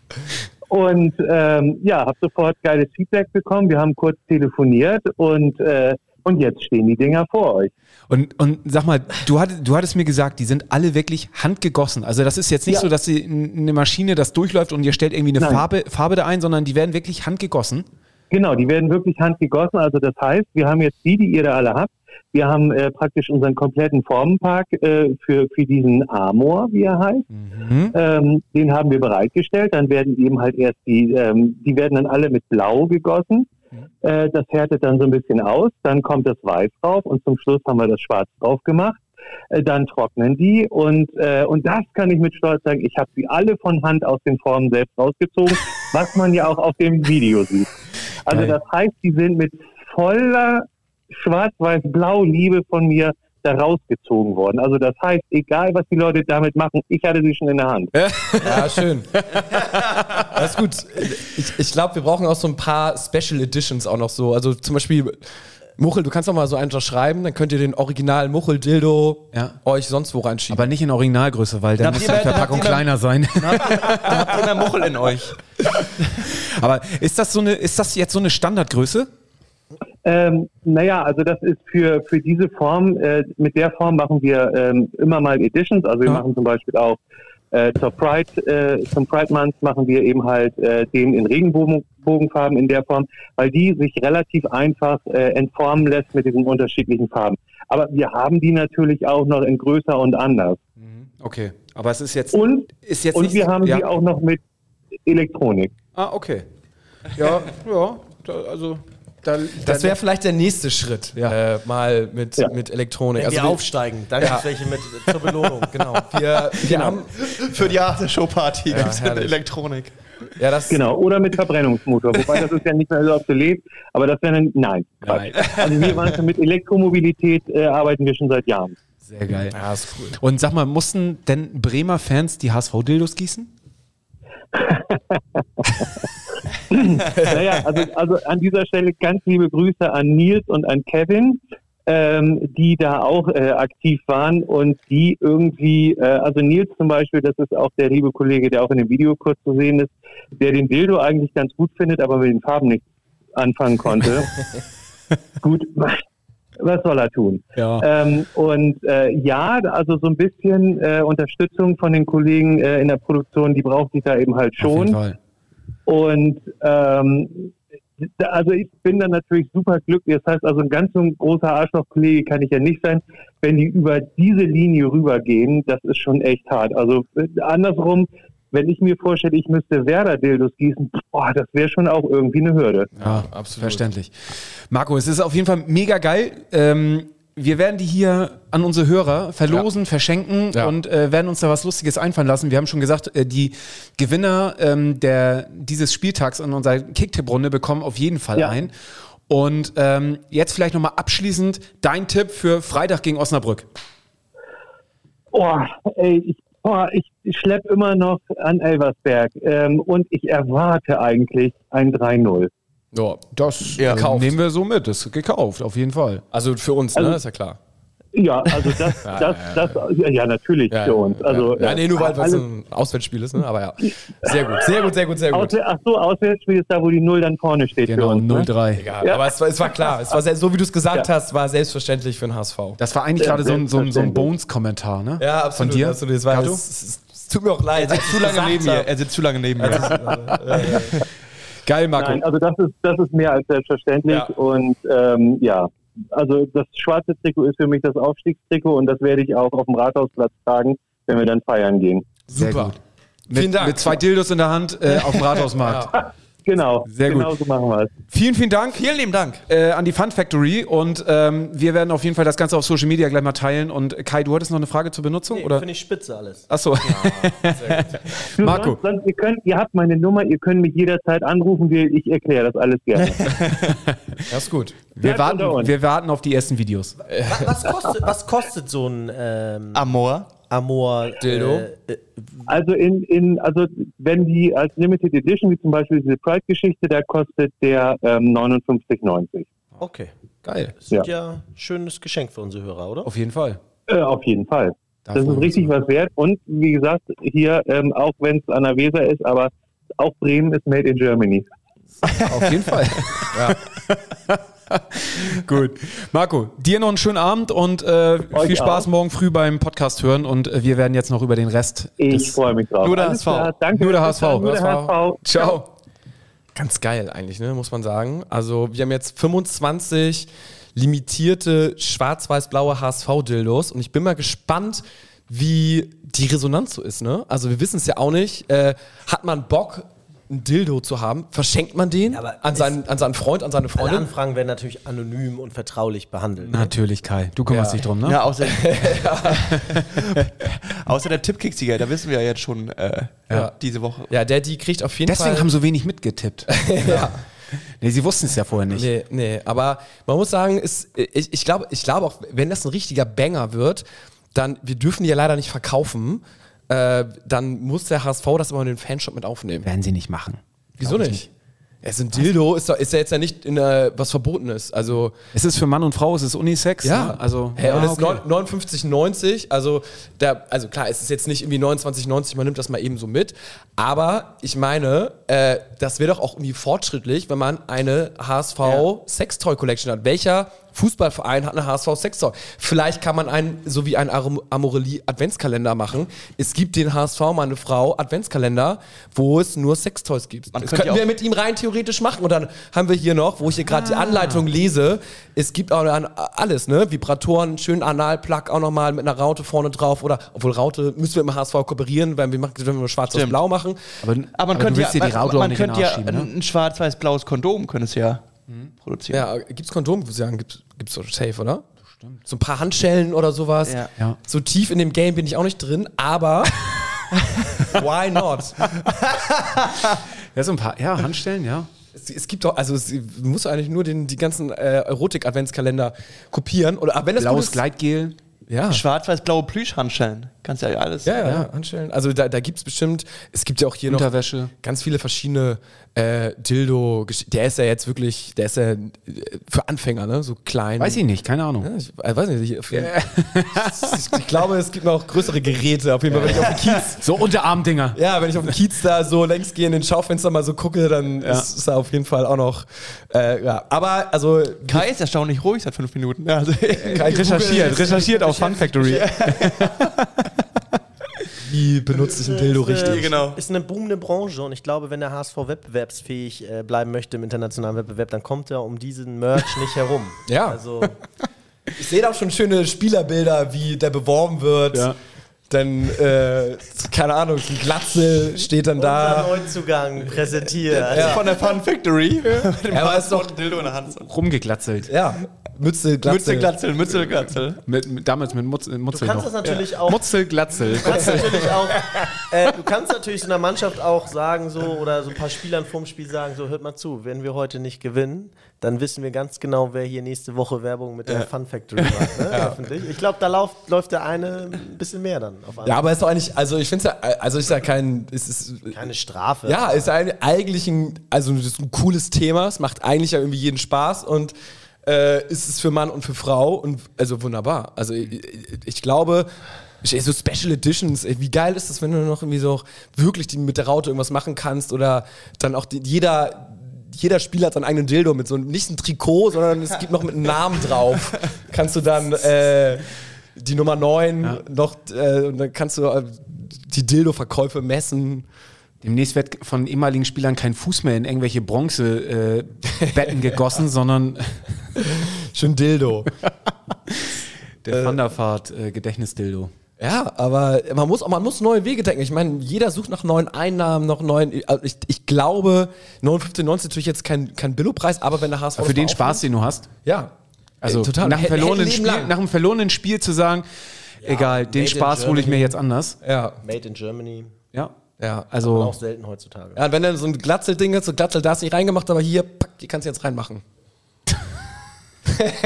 Und ähm, ja, habe sofort geiles Feedback bekommen. Wir haben kurz telefoniert und äh, und jetzt stehen die Dinger vor euch. Und, und sag mal, du, hattest, du hattest mir gesagt, die sind alle wirklich handgegossen. Also das ist jetzt nicht ja. so, dass sie eine Maschine das durchläuft und ihr stellt irgendwie eine Farbe, Farbe da ein, sondern die werden wirklich handgegossen. Genau, die werden wirklich handgegossen. Also das heißt, wir haben jetzt die, die ihr da alle habt. Wir haben äh, praktisch unseren kompletten Formenpark äh, für, für diesen Amor, wie er heißt. Mhm. Ähm, den haben wir bereitgestellt. Dann werden eben halt erst die, ähm, die werden dann alle mit Blau gegossen. Äh, das härtet dann so ein bisschen aus, dann kommt das Weiß drauf und zum Schluss haben wir das Schwarz drauf gemacht. Äh, dann trocknen die und, äh, und das kann ich mit Stolz sagen, ich habe sie alle von Hand aus den Formen selbst rausgezogen, was man ja auch auf dem Video sieht. Also das heißt, die sind mit voller Schwarz-Weiß-Blau-Liebe von mir da rausgezogen worden. Also das heißt, egal was die Leute damit machen, ich hatte sie schon in der Hand. Ja, schön. das ist gut. Ich, ich glaube, wir brauchen auch so ein paar Special Editions auch noch so. Also zum Beispiel Muchel, du kannst doch mal so einen schreiben, dann könnt ihr den Original Muchel-Dildo ja. euch sonst wo reinschieben. Aber nicht in Originalgröße, weil dann muss die Verpackung kleiner sein. Dann habt ihr mehr Muchel in euch. Aber ist das so eine, ist das jetzt so eine Standardgröße? Ähm, naja, also das ist für, für diese Form, äh, mit der Form machen wir ähm, immer mal Editions. Also wir ja. machen zum Beispiel auch äh, zur Pride, äh, zum Pride Month machen wir eben halt äh, den in Regenbogenfarben in der Form, weil die sich relativ einfach äh, entformen lässt mit diesen unterschiedlichen Farben. Aber wir haben die natürlich auch noch in größer und anders. Mhm. Okay, aber es ist jetzt und ist jetzt und wir haben ja. die auch noch mit Elektronik. Ah, okay. Ja, ja, also da, das wäre vielleicht der nächste Schritt, ja. äh, mal mit, ja. mit Elektronik. Wenn also wir aufsteigen, dann ja. welche mit zur Belohnung, genau. Wir, wir genau. haben für die After-Show-Party ja, gibt Elektronik. Ja, das genau, oder mit Verbrennungsmotor. Wobei das ist ja nicht mehr so obsolet, aber das wäre dann, nein. nein. Also wir waren mit Elektromobilität äh, arbeiten wir schon seit Jahren. Sehr geil. Ja, ist cool. Und sag mal, mussten denn Bremer Fans die HSV-Dildos gießen? naja, also, also an dieser Stelle ganz liebe Grüße an Nils und an Kevin, ähm, die da auch äh, aktiv waren und die irgendwie, äh, also Nils zum Beispiel, das ist auch der liebe Kollege, der auch in dem Video kurz zu sehen ist, der den Dildo eigentlich ganz gut findet, aber mit den Farben nicht anfangen konnte. gut, was soll er tun? Ja. Ähm, und äh, ja, also so ein bisschen äh, Unterstützung von den Kollegen äh, in der Produktion, die braucht ich da eben halt Auf jeden schon. Fall. Und ähm, also ich bin dann natürlich super glücklich. Das heißt also ein ganz so ein großer Arschloch-Kollege kann ich ja nicht sein. Wenn die über diese Linie rübergehen, das ist schon echt hart. Also äh, andersrum, wenn ich mir vorstelle, ich müsste Werder-Dildos gießen, boah, das wäre schon auch irgendwie eine Hürde. Ja, absolut. Verständlich. Marco, es ist auf jeden Fall mega geil. Ähm, wir werden die hier an unsere Hörer verlosen, verschenken Ja. und äh, werden uns da was Lustiges einfallen lassen. Wir haben schon gesagt, äh, die Gewinner ähm, der, dieses Spieltags in unserer Kicktipp-Runde bekommen auf jeden Fall Ja. ein. Und ähm, jetzt vielleicht nochmal abschließend dein Tipp für Freitag gegen Osnabrück. Oh, ey, ich, oh, ich schlepp immer noch an Elversberg ähm, und ich erwarte eigentlich ein 3-0. Ja, Das Ja. äh, Gekauft. nehmen wir so mit. Das ist gekauft, auf jeden Fall. also für uns, Also- ne? Ist ja klar. Ja, also das, das, das, ja, ja natürlich für uns. Also, ja, nee, nur weil es alles- ein Auswärtsspiel ist, ne? Aber ja. Sehr gut, sehr gut, sehr gut, sehr gut. Auswär- ach so, Auswärtsspiel ist da, wo die Null dann vorne steht Genau, für uns. Ne? 0-3. Egal, Ja. aber es war, es war klar. Es war sehr, so wie du es gesagt Ja. hast, war selbstverständlich für den HSV. Das war eigentlich Ja, gerade so ein, so ein, so ein. Bones-Kommentar, ne? Ja, absolut. Von dir? absolut. Es, war, es, es, es tut mir auch leid. Er sitzt zu lange neben mir. Er sitzt zu lange neben mir. Geil, Marco. Nein, also das ist, das ist mehr als selbstverständlich. Ja. Und ähm, ja, also das schwarze Trikot ist für mich das Aufstiegstrikot und das werde ich auch auf dem Rathausplatz tragen, wenn wir dann feiern gehen. Sehr Super. gut. Vielen Mit, Dank. mit zwei Dildos in der Hand äh, auf dem Rathausmarkt. Genau, Sehr gut. genau so machen wir es. Vielen, vielen Dank Vielen lieben Dank. äh, an die Fun Factory und ähm, wir werden auf jeden Fall das Ganze auf Social Media gleich mal teilen. Und Kai, du hattest noch eine Frage zur Benutzung? oder? Finde ich spitze alles. Achso. Du, Marco. Sonst, sonst, ihr, könnt, ihr habt meine Nummer, ihr könnt mich jederzeit anrufen, wir- ich erkläre das alles gerne. Das ist gut. Wir Bleibt warten, wir warten auf die ersten Videos. Wa- Was kostet, was kostet so ein ähm, Amor. Amor? Dildo? Äh, äh, Also in, in also wenn die als Limited Edition, wie zum Beispiel diese Pride-Geschichte, da kostet der ähm, 59,90. okay. Geil. Das ist ja. ein schönes Geschenk für unsere Hörer, oder? Auf jeden Fall. Äh, auf jeden Fall. Da das ist richtig was wert. Und wie gesagt, hier, ähm, auch wenn es an der Weser ist, aber auch Bremen ist made in Germany. Auf jeden Fall. Gut. Marco, dir noch einen schönen Abend und äh, viel Spaß auch. morgen früh beim Podcast hören und äh, wir werden jetzt noch über den Rest. Ich freue mich drauf. Nur der Alles HSV. klar, danke. Nur der HSV. Nur der HSV. HSV. Ciao. Ganz geil eigentlich, ne, muss man sagen. Also wir haben jetzt 25 limitierte schwarz-weiß-blaue HSV-Dildos und ich bin mal gespannt, wie die Resonanz so ist, ne? Also wir wissen es ja auch nicht. Äh, hat man Bock, ein Dildo zu haben? Verschenkt man den Ja, aber an, seinen, an seinen Freund, an seine Alle Freundin? Anfragen werden natürlich anonym und vertraulich behandelt. ne? Natürlich, Kai. Du kümmerst Ja. dich drum, ne? Ja, außer, außer der Tippkick-Sieger, da wissen wir ja jetzt schon äh, Ja. diese Woche. Ja, der, die kriegt auf jeden Deswegen Fall... haben so wenig mitgetippt. ja. Nee, sie wussten es ja vorher nicht. Nee, nee, aber man muss sagen, ist, ich, ich glaube ich glaube auch, wenn das ein richtiger Banger wird, dann, wir dürfen die ja leider nicht verkaufen, äh, dann muss der HSV das immer in den Fanshop mit aufnehmen. Werden sie nicht machen. Wieso nicht? Es ist ein Dildo, ist, doch, ist ja jetzt ja nicht in äh, was Verbotenes. Also, Es ist für Mann und Frau, es ist Unisex. ja, ne? Also, und ja, es ist okay. 59,90. Also, da, also klar, es ist jetzt nicht irgendwie 29,90, man nimmt das mal eben so mit. Aber ich meine, äh, das wäre doch auch irgendwie fortschrittlich, wenn man eine HSV Sextoy Collection hat. Welcher Fußballverein hat eine HSV Sextoy? Vielleicht kann man einen, so wie ein Am- Amorelie Adventskalender machen. Es gibt den HSV, meine Frau, Adventskalender, wo es nur Sextoys gibt. Man das könnte könnten wir mit ihm rein theoretisch machen. Und dann haben wir hier noch, wo ich hier gerade die Anleitung lese, es gibt auch dann alles, ne? Vibratoren, schön Analplug auch nochmal mit einer Raute vorne drauf. Oder, obwohl Raute müssen wir im HSV kooperieren, weil wir machen, wenn wir nur schwarz Stimmt. und blau machen. Aber, Aber man aber könnte ja, man, man könnte ja ne? ein schwarz-weiß-blaues Kondom könnte es ja produzieren. Ja, gibt's Kondom, würde ich sagen, gibt's, gibt's doch safe, oder? Stimmt. So ein paar Handschellen oder sowas. Ja. Ja. So tief in dem Game bin ich auch nicht drin, aber why not? Ja, so ein paar. Ja, Handstellen, ja. Es, es gibt doch, also es muss eigentlich nur den, die ganzen äh, Erotik-Adventskalender kopieren. Oder aber wenn das Blaues Gleitgel. Ja. Schwarz-weiß-blaue Plüschhandschellen. Kannst ja alles. Ja, ja, ja. anstellen. Also da, da gibt es bestimmt, es gibt ja auch hier Unterwäsche. noch ganz viele verschiedene äh, Dildo. Der ist ja jetzt wirklich, der ist ja äh, für Anfänger, ne? So klein. Weiß ich nicht, keine Ahnung. Ja, ich, äh, weiß nicht. Ich, ich, ich glaube, es gibt noch größere Geräte. Auf jeden Fall, wenn ich auf dem Kiez. So Unterarmdinger. Ja, wenn ich auf dem Kiez da so längs gehe in den Schaufenster mal so gucke, dann Ja. ist es da auf jeden Fall auch noch. Äh, ja. Aber also Kai ist erstaunlich ruhig seit fünf Minuten. Ja, also, Kai Recherchiert, recherchiert auf Fun Factory. wie benutze ich ein Dildo richtig? genau. Ist eine boomende Branche und ich glaube, wenn der HSV wettbewerbsfähig äh, bleiben möchte im internationalen Wettbewerb, dann kommt er um diesen Merch nicht herum. Ja. Also Ich sehe da auch schon schöne Spielerbilder, wie der beworben wird. Ja. Dann, äh, keine Ahnung, ein Glatzel steht dann unser da. Neuzugang präsentiert. Ja. Von der Fun Factory. Ja, aber ist doch, Dildo in der Hand. Rumgeglatzelt. ja, Mütze, Glatzel. Mütze, Glatzel, Mütze, Glatzel. Mit, mit, damals mit Mutz, Mutzel Du kannst noch. das natürlich auch Mutzel, Glatzel. Du kannst natürlich auch, äh, du kannst natürlich so einer Mannschaft auch sagen, so, oder so ein paar Spielern vorm Spiel sagen, so, hört mal zu, wenn wir heute nicht gewinnen, dann wissen wir ganz genau, wer hier nächste Woche Werbung mit der Fun Factory macht, ne? Öffentlich. Ich glaube, da läuft, läuft der eine ein bisschen mehr dann. Ja, aber ist doch eigentlich, also ich finde es ja, also ist ja kein, es ist, Keine Strafe. ja, ist eigentlich ein, also das ist ein cooles Thema, es macht eigentlich ja irgendwie jeden Spaß und äh, ist es für Mann und für Frau und also wunderbar. Also ich, ich glaube, so Special Editions, ey, wie geil ist das, wenn du noch irgendwie so wirklich die, mit der Raute irgendwas machen kannst oder dann auch die, jeder jeder Spieler hat seinen eigenen Dildo mit so einem- nicht ein Trikot, sondern es gibt noch mit einem Namen drauf. kannst du dann äh, die Nummer 9 noch äh, und dann kannst du äh, die Dildo-Verkäufe messen. Demnächst wird von ehemaligen Spielern kein Fuß mehr in irgendwelche Bronzebetten gegossen, sondern Schön Dildo. der Wanderfahrt äh, Gedächtnisdildo. Ja, aber man muss, man muss neue Wege denken. Ich meine, jeder sucht nach neuen Einnahmen, nach neuen. also Ich, ich glaube, 59, 90 ist natürlich jetzt kein, kein Billo-Preis, aber wenn der HSV. Für den Spaß, den du hast. Ja. Also total. Nach, einem verlorenen Spiel, nach einem verlorenen Spiel zu sagen, egal, den Spaß hole ich mir jetzt anders. Ja. Made in Germany. Ja. Ja. Auch Also selten heutzutage. Ja, und wenn dann so ein Glatzel-Ding ist, so Glatzel, da ist nicht reingemacht, aber hier, pack, die kannst du jetzt reinmachen.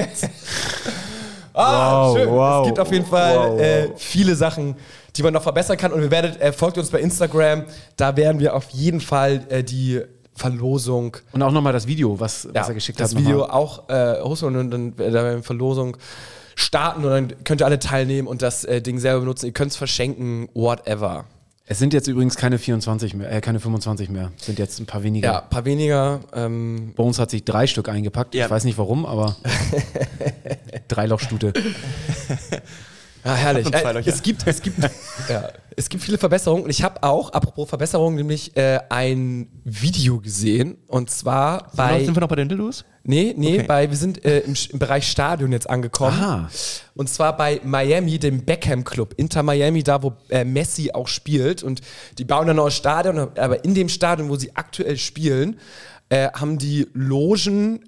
ah, Wow, schön. wow, es gibt auf jeden Fall wow, äh, viele Sachen, die man noch verbessern kann. Und wir werdet, äh, folgt uns bei Instagram, da werden wir auf jeden Fall äh, die Verlosung und auch nochmal das Video, was, was er geschickt das hat. Video nochmal. auch äh, hosten und dann werden wir eine Verlosung starten und dann könnt ihr alle teilnehmen und das äh, Ding selber benutzen. Ihr könnt es verschenken, whatever. Es sind jetzt übrigens keine 24 mehr, äh, keine 25 mehr. Es sind jetzt ein paar weniger. Ja, ein paar weniger. Ähm, Bones hat sich drei Stück eingepackt. Ja. Ich weiß nicht warum, aber Dreilochstute. Ja, herrlich. Äh, es gibt, es gibt, ja, es gibt viele Verbesserungen. Und ich habe auch, apropos Verbesserungen, nämlich äh, ein Video gesehen. Und zwar bei. Sind wir noch bei den Dildos? Nee, nee, Okay. bei, wir sind äh, im, im Bereich Stadion jetzt angekommen. Aha. Und zwar bei Miami, dem Beckham Club. Inter Miami, da wo äh, Messi auch spielt. Und die bauen ein neues Stadion, aber in dem Stadion, wo sie aktuell spielen, äh, haben die Logen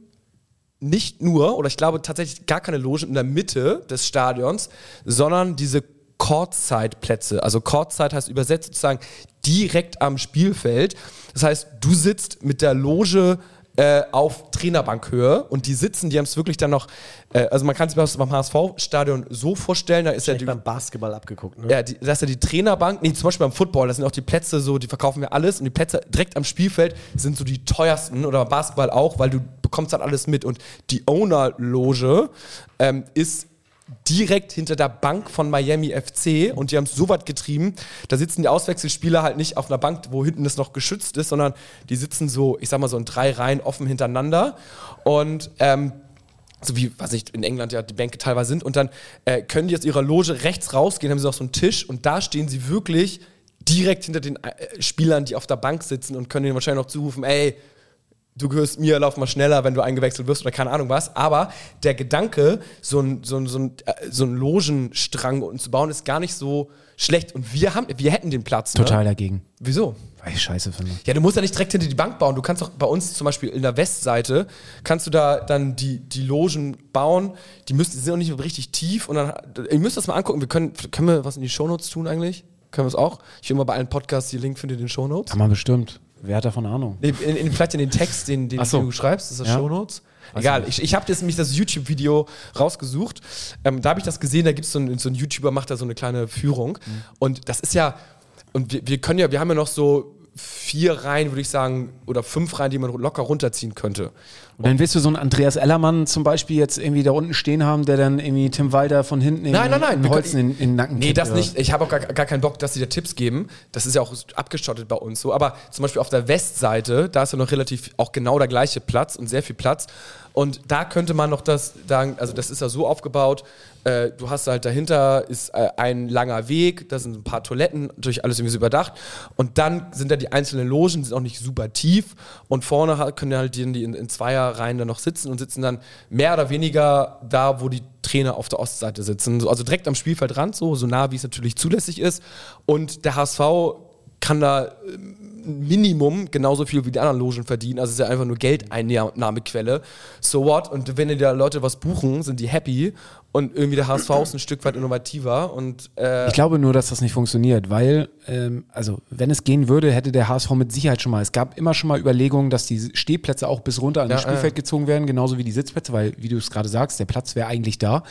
nicht nur, oder ich glaube tatsächlich gar keine Logen in der Mitte des Stadions, sondern diese Courtside-Plätze. Also Courtside heißt übersetzt sozusagen direkt am Spielfeld. Das heißt, du sitzt mit der Loge äh, auf Trainerbankhöhe und die sitzen, die haben es wirklich dann noch, äh, also man kann es sich beim HSV-Stadion so vorstellen, da ist ja die, beim Basketball abgeguckt. Ne? ja, die, das ist ja die Trainerbank, nee, zum Beispiel beim Football, das sind auch die Plätze so, die verkaufen wir alles und die Plätze direkt am Spielfeld sind so die teuersten oder beim Basketball auch, weil du bekommst dann alles mit und die Owner-Loge ähm, ist direkt hinter der Bank von Miami FC und die haben es so weit getrieben, da sitzen die Auswechselspieler halt nicht auf einer Bank, wo hinten das noch geschützt ist, sondern die sitzen so, ich sag mal so in drei Reihen offen hintereinander und ähm, so wie, was ich in England ja die Bänke teilweise sind, und dann äh, können die aus ihrer Loge rechts rausgehen, haben sie auch so einen Tisch und da stehen sie wirklich direkt hinter den äh, Spielern, die auf der Bank sitzen und können ihnen wahrscheinlich noch zurufen, ey, du gehörst mir, lauf mal schneller, wenn du eingewechselt wirst oder keine Ahnung was. Aber der Gedanke, so ein, so ein, so ein, äh, so ein Logenstrang unten zu bauen, ist gar nicht so schlecht. Und wir haben, wir hätten den Platz. Total Ne? dagegen. Wieso? Weil ich scheiße finde. Ja, du musst ja nicht direkt hinter die Bank bauen. Du kannst auch bei uns zum Beispiel in der Westseite, kannst du da dann die, die Logen bauen. Die, müssen, die sind auch nicht richtig tief. Und dann, ihr müsst das mal angucken. Wir können, können wir was in die Shownotes tun eigentlich? Können wir es auch? Ich will mal bei allen Podcasts die Link findet in den Shownotes. Kann man bestimmt. Wer hat davon Ahnung? Nee, in, in, vielleicht in den Text, den, den so. du schreibst, das ist das Ja. Shownotes. Egal, ich, ich habe jetzt nämlich das YouTube-Video rausgesucht. Ähm, da habe ich das gesehen, da gibt so es so einen YouTuber, macht da so eine kleine Führung. Und das ist ja, und wir, wir können ja, wir haben ja noch so vier Reihen, würde ich sagen, oder fünf Reihen, die man locker runterziehen könnte. Und dann willst du so einen Andreas Ellermann zum Beispiel jetzt irgendwie da unten stehen haben, der dann irgendwie Tim Walter von hinten Nein, nein, nein. wir Holzen können- in, in den Nacken Nee, das oder? nicht. Ich habe auch gar, gar keinen Bock, dass sie dir Tipps geben. Das ist ja auch abgeschottet bei uns so. Aber zum Beispiel auf der Westseite, da ist ja noch relativ auch genau der gleiche Platz und sehr viel Platz. Und da könnte man noch das sagen, also das ist ja so aufgebaut, äh, du hast halt dahinter ist äh, ein langer Weg, da sind ein paar Toiletten, natürlich alles irgendwie so überdacht. Und dann sind da die einzelnen Logen, sind auch nicht super tief. Und vorne können halt die, die in, in Zweierreihen dann noch sitzen und sitzen dann mehr oder weniger da, wo die Trainer auf der Ostseite sitzen. So, Also direkt am Spielfeldrand, so, so nah wie es natürlich zulässig ist. Und der HSV kann da ähm, Minimum genauso viel wie die anderen Logen verdienen. Also es ist ja einfach nur Geldeinnahmequelle. So what? Und wenn da Leute was buchen, sind die happy. Und irgendwie der HSV ist ein Stück weit innovativer. Und äh, Ich glaube nur, dass das nicht funktioniert, weil, ähm, also wenn es gehen würde, hätte der HSV mit Sicherheit schon mal, es gab immer schon mal Überlegungen, dass die Stehplätze auch bis runter an Ja, das Spielfeld gezogen werden, genauso wie die Sitzplätze, weil, wie du es gerade sagst, der Platz wäre eigentlich da.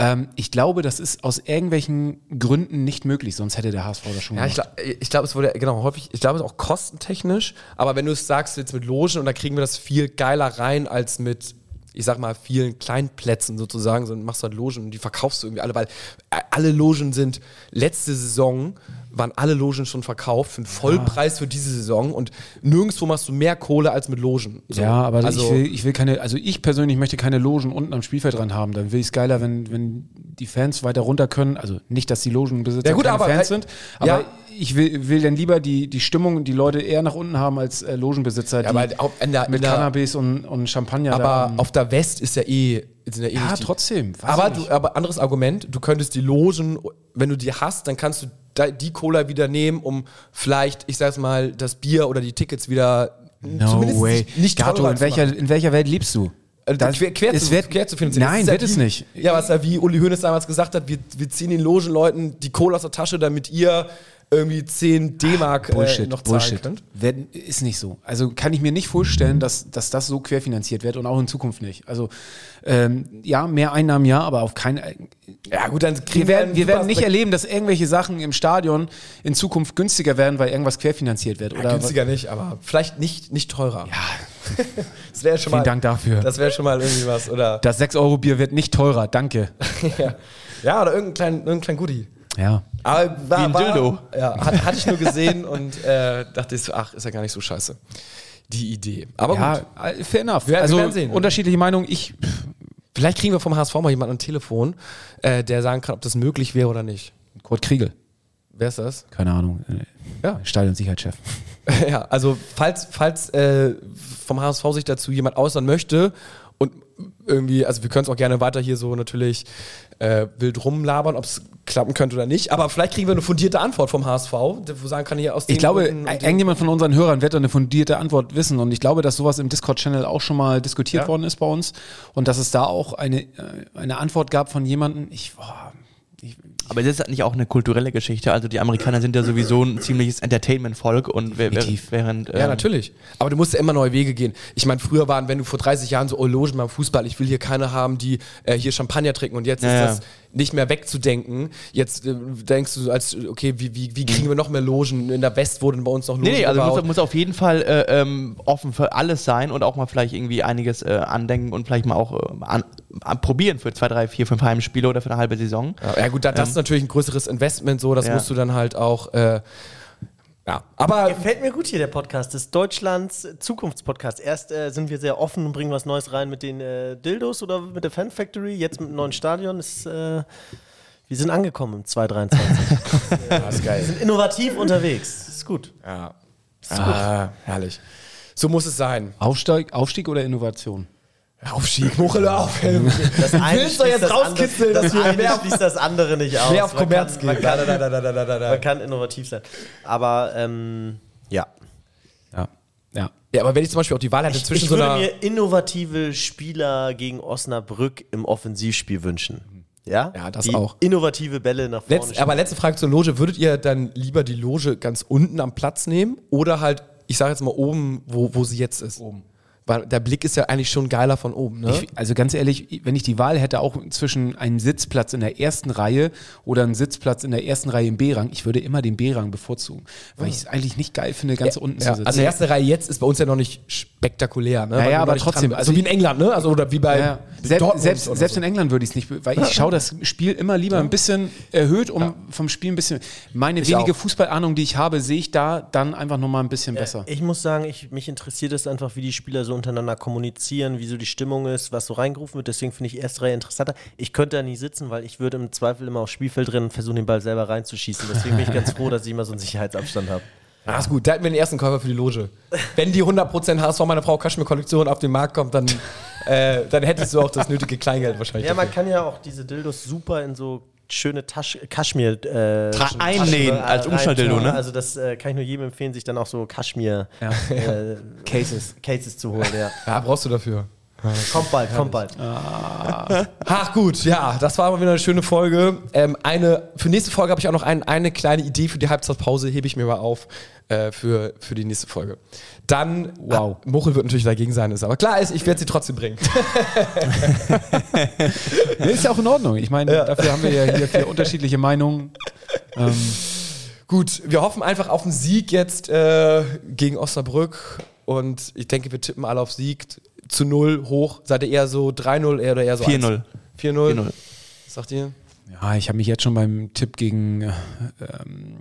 Ähm, ich glaube, das ist aus irgendwelchen Gründen nicht möglich, sonst hätte der HSV das schon Ja, ich gemacht. glaube, ich glaub, es wurde genau häufig, ich glaube, es ist auch kostentechnisch, aber wenn du es sagst jetzt mit Logen und da kriegen wir das viel geiler rein als mit, ich sag mal, vielen Kleinplätzen sozusagen, sondern machst du halt Logen und die verkaufst du irgendwie alle, weil äh, alle Logen sind letzte Saison waren alle Logen schon verkauft für einen Vollpreis für diese Saison und nirgendwo machst du mehr Kohle als mit Logen. So. Ja, aber also, ich, will, ich will keine, also ich persönlich möchte keine Logen unten am Spielfeldrand haben. Dann will ich es geiler, wenn, wenn die Fans weiter runter können. Also nicht, dass die Logenbesitzer Ja gut, keine aber- Fans sind, aber ja. ich will, will dann lieber die, die Stimmung und die Leute eher nach unten haben als äh, Logenbesitzer, Ja, die in der- mit der- Cannabis und, und Champagner aber auf der West ist ja eh, sind ja eh ja, trotzdem. Aber, du, aber anderes Argument, du könntest die Logen, wenn du die hast, dann kannst du die Cola wieder nehmen, um vielleicht, ich sag's mal, das Bier oder die Tickets wieder no zumindest way. nicht, Gato, in zu welcher, in welcher Welt lebst du? Also Das- quer, quer, es zu, wird, quer zu finanzieren. Nein, wird es nicht. Ja, was ja wie Uli Hoeneß damals gesagt hat, wir, wir ziehen den Logenleuten die Cola aus der Tasche, damit ihr irgendwie 10 D-Mark äh, Bullshit, noch zahlen Bullshit. könnt. Werden, ist nicht so. Also kann ich mir nicht vorstellen, dass, dass das so querfinanziert wird und auch in Zukunft nicht. Also ähm, ja, mehr Einnahmen ja, aber auf keinen. Ja gut, dann Wir kriegen werden, einen wir werden nicht erleben, dass irgendwelche Sachen im Stadion in Zukunft günstiger werden, weil irgendwas querfinanziert wird. Oder Günstiger nicht, aber vielleicht nicht, nicht teurer. Ja. das wäre schon Vielen mal, Dank dafür. Das wäre schon mal irgendwie was. Oder, Das 6-Euro-Bier wird nicht teurer, danke. ja. ja, oder irgendein klein, irgendein Goodie. Ja. Aber war, Wie ein war, Dildo. Ja, hat, hatte ich nur gesehen und äh, dachte ich so, ach, ist ja gar nicht so scheiße. Die Idee. Aber ja, gut. äh, fair enough. Wir- wir also werden sehen. unterschiedliche Meinungen. Ich, Vielleicht kriegen wir vom HSV mal jemanden am Telefon, äh, der sagen kann, ob das möglich wäre oder nicht. Kurt Kriegel, Wer ist das? keine Ahnung. äh, Ja. Stadionsicherheitschef. ja, also falls, falls äh, vom HSV sich dazu jemand äußern möchte und irgendwie, also wir können es auch gerne weiter hier so natürlich äh, wild rumlabern, ob es klappen könnte oder nicht, aber vielleicht kriegen wir eine fundierte Antwort vom HSV, wo sagen kann hier aus Ich glaube, irgendjemand von unseren Hörern wird eine fundierte Antwort wissen. Und ich glaube, dass sowas im Discord-Channel auch schon mal diskutiert Ja. worden ist bei uns. Und dass es da auch eine, äh, eine Antwort gab von jemandem. Ich, boah, ich, Aber das ist nicht auch eine kulturelle Geschichte. Also die Amerikaner sind ja sowieso ein ziemliches Entertainment-Volk und Definitiv. während Ja, ähm, natürlich. Aber du musst ja immer neue Wege gehen. Ich meine, früher waren, wenn du vor 30 Jahren so, oh, Logen beim Fußball, ich will hier keine haben, die äh, hier Champagner trinken und jetzt Ja, ist ja. das nicht mehr wegzudenken. Jetzt äh, denkst du als, okay, wie, wie, wie kriegen wir noch mehr Logen? In der West wurden bei uns noch Logen Nee, nee, also muss, muss auf jeden Fall äh, ähm, offen für alles sein und auch mal vielleicht irgendwie einiges äh, andenken und vielleicht mal auch äh, an, an, probieren für zwei, drei, vier, fünf Heimspiele oder für eine halbe Saison. Ja, ja gut, da, das ist natürlich ein größeres Investment, so, das Ja. musst du dann halt auch, äh, ja, aber Gefällt mir gut hier der Podcast. Das ist Deutschlands Zukunftspodcast. Erst äh, sind wir sehr offen und bringen was Neues rein mit den äh, Dildos oder mit der Fan Factory. Jetzt mit dem neuen Stadion. Ist, äh, wir sind angekommen im 2023. das ist geil. wir sind innovativ unterwegs. Ist gut. Ja. Ah, herrlich. So muss es sein. Aufstieg, Aufstieg oder Innovation? Aufstieg, Muchel auf. Das eine willst doch schließt jetzt das rauskitzeln, andere- dass wir das eine mehr auf- schließt das andere nicht aus. Mehr auf Kommerz kann, man, gehen. kann, Da, da, da, da, da, da, da. man kann innovativ sein. Aber ähm, ja. Ja. Ja. Ja, aber wenn ich zum Beispiel auch die Wahl hätte Ich, zwischen ich so würde einer. mir innovative Spieler gegen Osnabrück im Offensivspiel wünschen. Ja, Ja, das Die auch. Innovative Bälle nach vorne. Letz, aber letzte Frage zur Loge. Würdet ihr dann lieber die Loge ganz unten am Platz nehmen oder halt, ich sage jetzt mal oben, wo, wo sie jetzt ist? Oben. Weil der Blick ist ja eigentlich schon geiler von oben. Ne? Ich, also ganz ehrlich, wenn ich die Wahl hätte, auch zwischen einem Sitzplatz in der ersten Reihe oder einem Sitzplatz in der ersten Reihe im B-Rang, ich würde immer den B-Rang bevorzugen, weil ich es eigentlich nicht geil finde, ganz unten ja, zu sitzen. also erste Reihe jetzt ist bei uns ja noch nicht spektakulär. Ne? Ja, ja, wir aber trotzdem, Dran, also wie in England, ne? Also, oder wie bei Ja, selbst, Dortmund selbst, oder selbst so. in England würde ich es nicht, weil ich schaue das Spiel immer lieber ein bisschen erhöht, um vom Spiel ein bisschen. Meine wenige auch. Fußballahnung, die ich habe, sehe ich da dann einfach nochmal ein bisschen besser. Ich muss sagen, ich, mich interessiert es einfach, wie die Spieler so untereinander kommunizieren, wie so die Stimmung ist, was so reingerufen wird. Deswegen finde ich erste Reihe interessanter. Ich könnte da nie sitzen, weil ich würde im Zweifel immer aufs Spielfeld rennen und versuchen, den Ball selber reinzuschießen. Deswegen bin ich ganz froh, dass ich immer so einen Sicherheitsabstand habe. Ja, ist gut. Da hätten wir den ersten Käufer für die Loge. Wenn die 100% HSV meine Frau Kaschmir-Kollektion auf den Markt kommt, dann, äh, dann hättest du auch das nötige Kleingeld wahrscheinlich. Ja, man dafür. kann ja auch diese Dildos super in so schöne Tasch Kaschmir äh, Tra- Taschen- einnähen äh, als Umschnalldildo, reintun. ne? Also das äh, kann ich nur jedem empfehlen, sich dann auch so Kaschmir Ja. äh, Cases. Cases zu holen. Ja. ja, brauchst du dafür. Kommt bald, kommt bald. Ach gut, ja, das war mal wieder eine schöne Folge. Ähm, eine, für nächste Folge habe ich auch noch ein, eine kleine Idee für die Halbzeitpause, hebe ich mir mal auf äh, für, für die nächste Folge. Dann, Wow. ah, Muchel wird natürlich dagegen sein, ist aber klar ist, ich werde sie trotzdem bringen. Nee, ist ja auch in Ordnung. Ich meine, dafür haben wir ja hier vier unterschiedliche Meinungen. Ähm, Gut, wir hoffen einfach auf einen Sieg jetzt äh, gegen Osnabrück und ich denke, wir tippen alle auf Sieg zu 0 hoch. Seid ihr eher so 3-0 eher oder eher so 4-0. 4-0? 4-0. Was sagt ihr? ja, ich habe mich jetzt schon beim Tipp gegen, äh, ähm,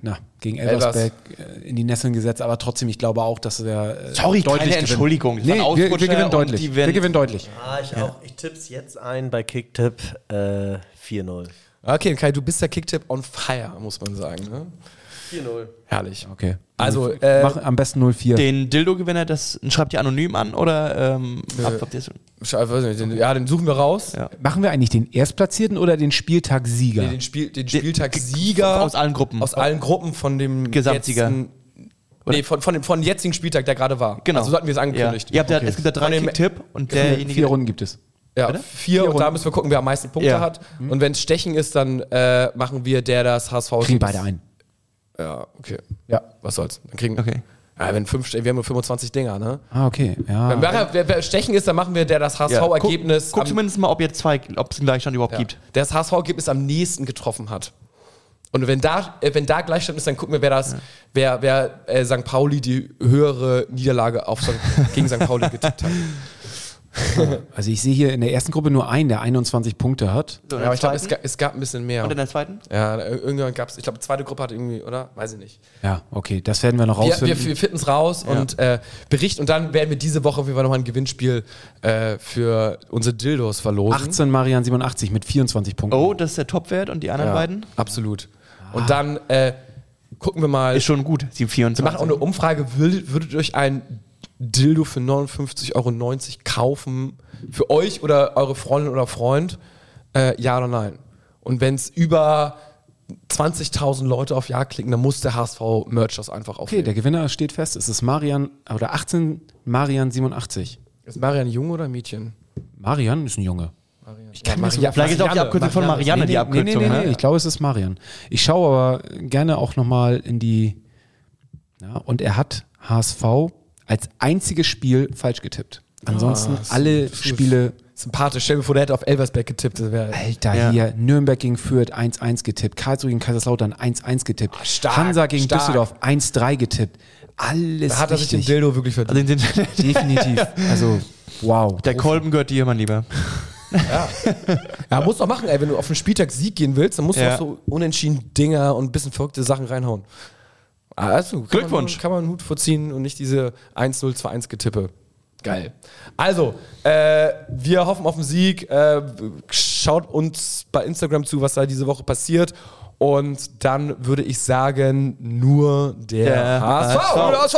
na, gegen Elvers. Elversberg äh, in die Nesseln gesetzt, aber trotzdem, ich glaube auch, dass wir äh, Sorry, deutlich keine. Entschuldigung. Nee, wir, wir gewinnen deutlich. die Wir gewinnen deutlich. Ah, ich auch. Ich tipp's jetzt ein bei Kicktipp äh, 4-0. Okay, Kai, du bist der Kicktipp on fire, muss man sagen. Ne? 4-0. Herrlich. Okay. Also, äh, Mach am besten 0-4. Den Dildo-Gewinner, das schreibt ihr anonym an oder ähm, ab, habt ihr es- Ich weiß nicht, den, ja, den suchen wir raus. Ja. Machen wir eigentlich den Erstplatzierten oder den Spieltagssieger? Nee, den, Spiel, den Spieltag-Sieger aus allen Gruppen. aus allen Gruppen von dem Gesamtsieger. Letzten, nee, von, von, dem, von dem jetzigen Spieltag, der gerade war. Genau. Also so hatten wir es ja. angekündigt. Ihr habt ja, es gibt ja drei Von dem- Kick-Tipp und vier, derjenige. vier Runden gibt es. Ja, vier, und da Runden. müssen wir gucken, wer am meisten Punkte Ja. hat. Und wenn es Stechen ist, dann äh, machen wir der das HSV. Kriegen beide ein. Ja, okay. Ja. Was soll's? Dann kriegen Okay. Ja, wenn fünf, wir haben nur 25 Dinger, ne? Ah, okay. Ja. Wenn wer, wer, wer Stechen ist, dann machen wir der das HSV-Ergebnis. Guck, guck am- zumindest mal, ob ihr zwei, ob es einen Gleichstand überhaupt ja, gibt. der das HSV-Ergebnis am nächsten getroffen hat. Und wenn da, äh, wenn da Gleichstand ist, dann gucken wir, wer das, wer, wer äh, St. Pauli die höhere Niederlage auf gegen St. Pauli getippt hat. Also ich sehe hier in der ersten Gruppe nur einen, der 21 Punkte hat. So, Ja, aber ich glaube, es, es gab ein bisschen mehr. Und in der zweiten? Ja, irgendwann gab es, ich glaube, die zweite Gruppe hat irgendwie, oder? Weiß ich nicht. Ja, okay, das werden wir noch Wir, wir, rausfinden. wir finden es raus und äh, berichten und dann werden wir diese Woche auf jeden Fall nochmal ein Gewinnspiel äh, für unsere Dildos verlosen. 18 Marian 87 mit 24 Punkten. Oh, das ist der Topwert und die anderen ja, beiden? Absolut. Und dann äh, gucken wir mal. Ist schon gut, die wir 24. machen auch eine Umfrage. Würdet, würdet ihr euch ein Dildo für 59,90 Euro kaufen? Für euch oder eure Freundin oder Freund? Äh, ja oder nein? Und wenn es über 20.000 Leute auf Ja klicken, dann muss der HSV-Merch das einfach Okay, aufnehmen. der Gewinner steht fest. Es ist Marian, oder 18 Marian 87. Ist Marian Junge oder Mädchen? Marian ist ein Junge. Ich kann mir sogar- Vielleicht ist auch die Marianne. Abkürzung von Marianne die nee, Abkürzung. nee, nee, nee, ne? ich glaube, es ist Marian. Ich schaue aber gerne auch nochmal in die. Ja, und er hat HSV als einziges Spiel falsch getippt. Ansonsten ist- alle ist- Spiele, Sympathisch. Stell dir vor, der hätte auf Elversberg getippt. Alter, Ja. hier, Nürnberg gegen Fürth 1-1 getippt, Karlsruhe gegen Kaiserslautern 1-1 getippt, stark, Hansa gegen stark. Düsseldorf 1-3 getippt. Alles Da hat er sich den. Dildo wirklich verdient. Also den, den, Definitiv. Also, wow. der Kolben gehört dir, mein Lieber. Ja, musst du auch machen, ey. Wenn du auf den Spieltag Sieg gehen willst, dann musst du Ja. auch so unentschieden Dinger und ein bisschen verrückte Sachen reinhauen. Also, kann Glückwunsch. Man, kann man einen Hut vorziehen und nicht diese 1-0, 2-1 Getippe. Geil. Also, äh, wir hoffen auf den Sieg. Äh, schaut uns bei Instagram zu, was da diese Woche passiert. Und dann würde ich sagen, nur der, Der HSV. HSV.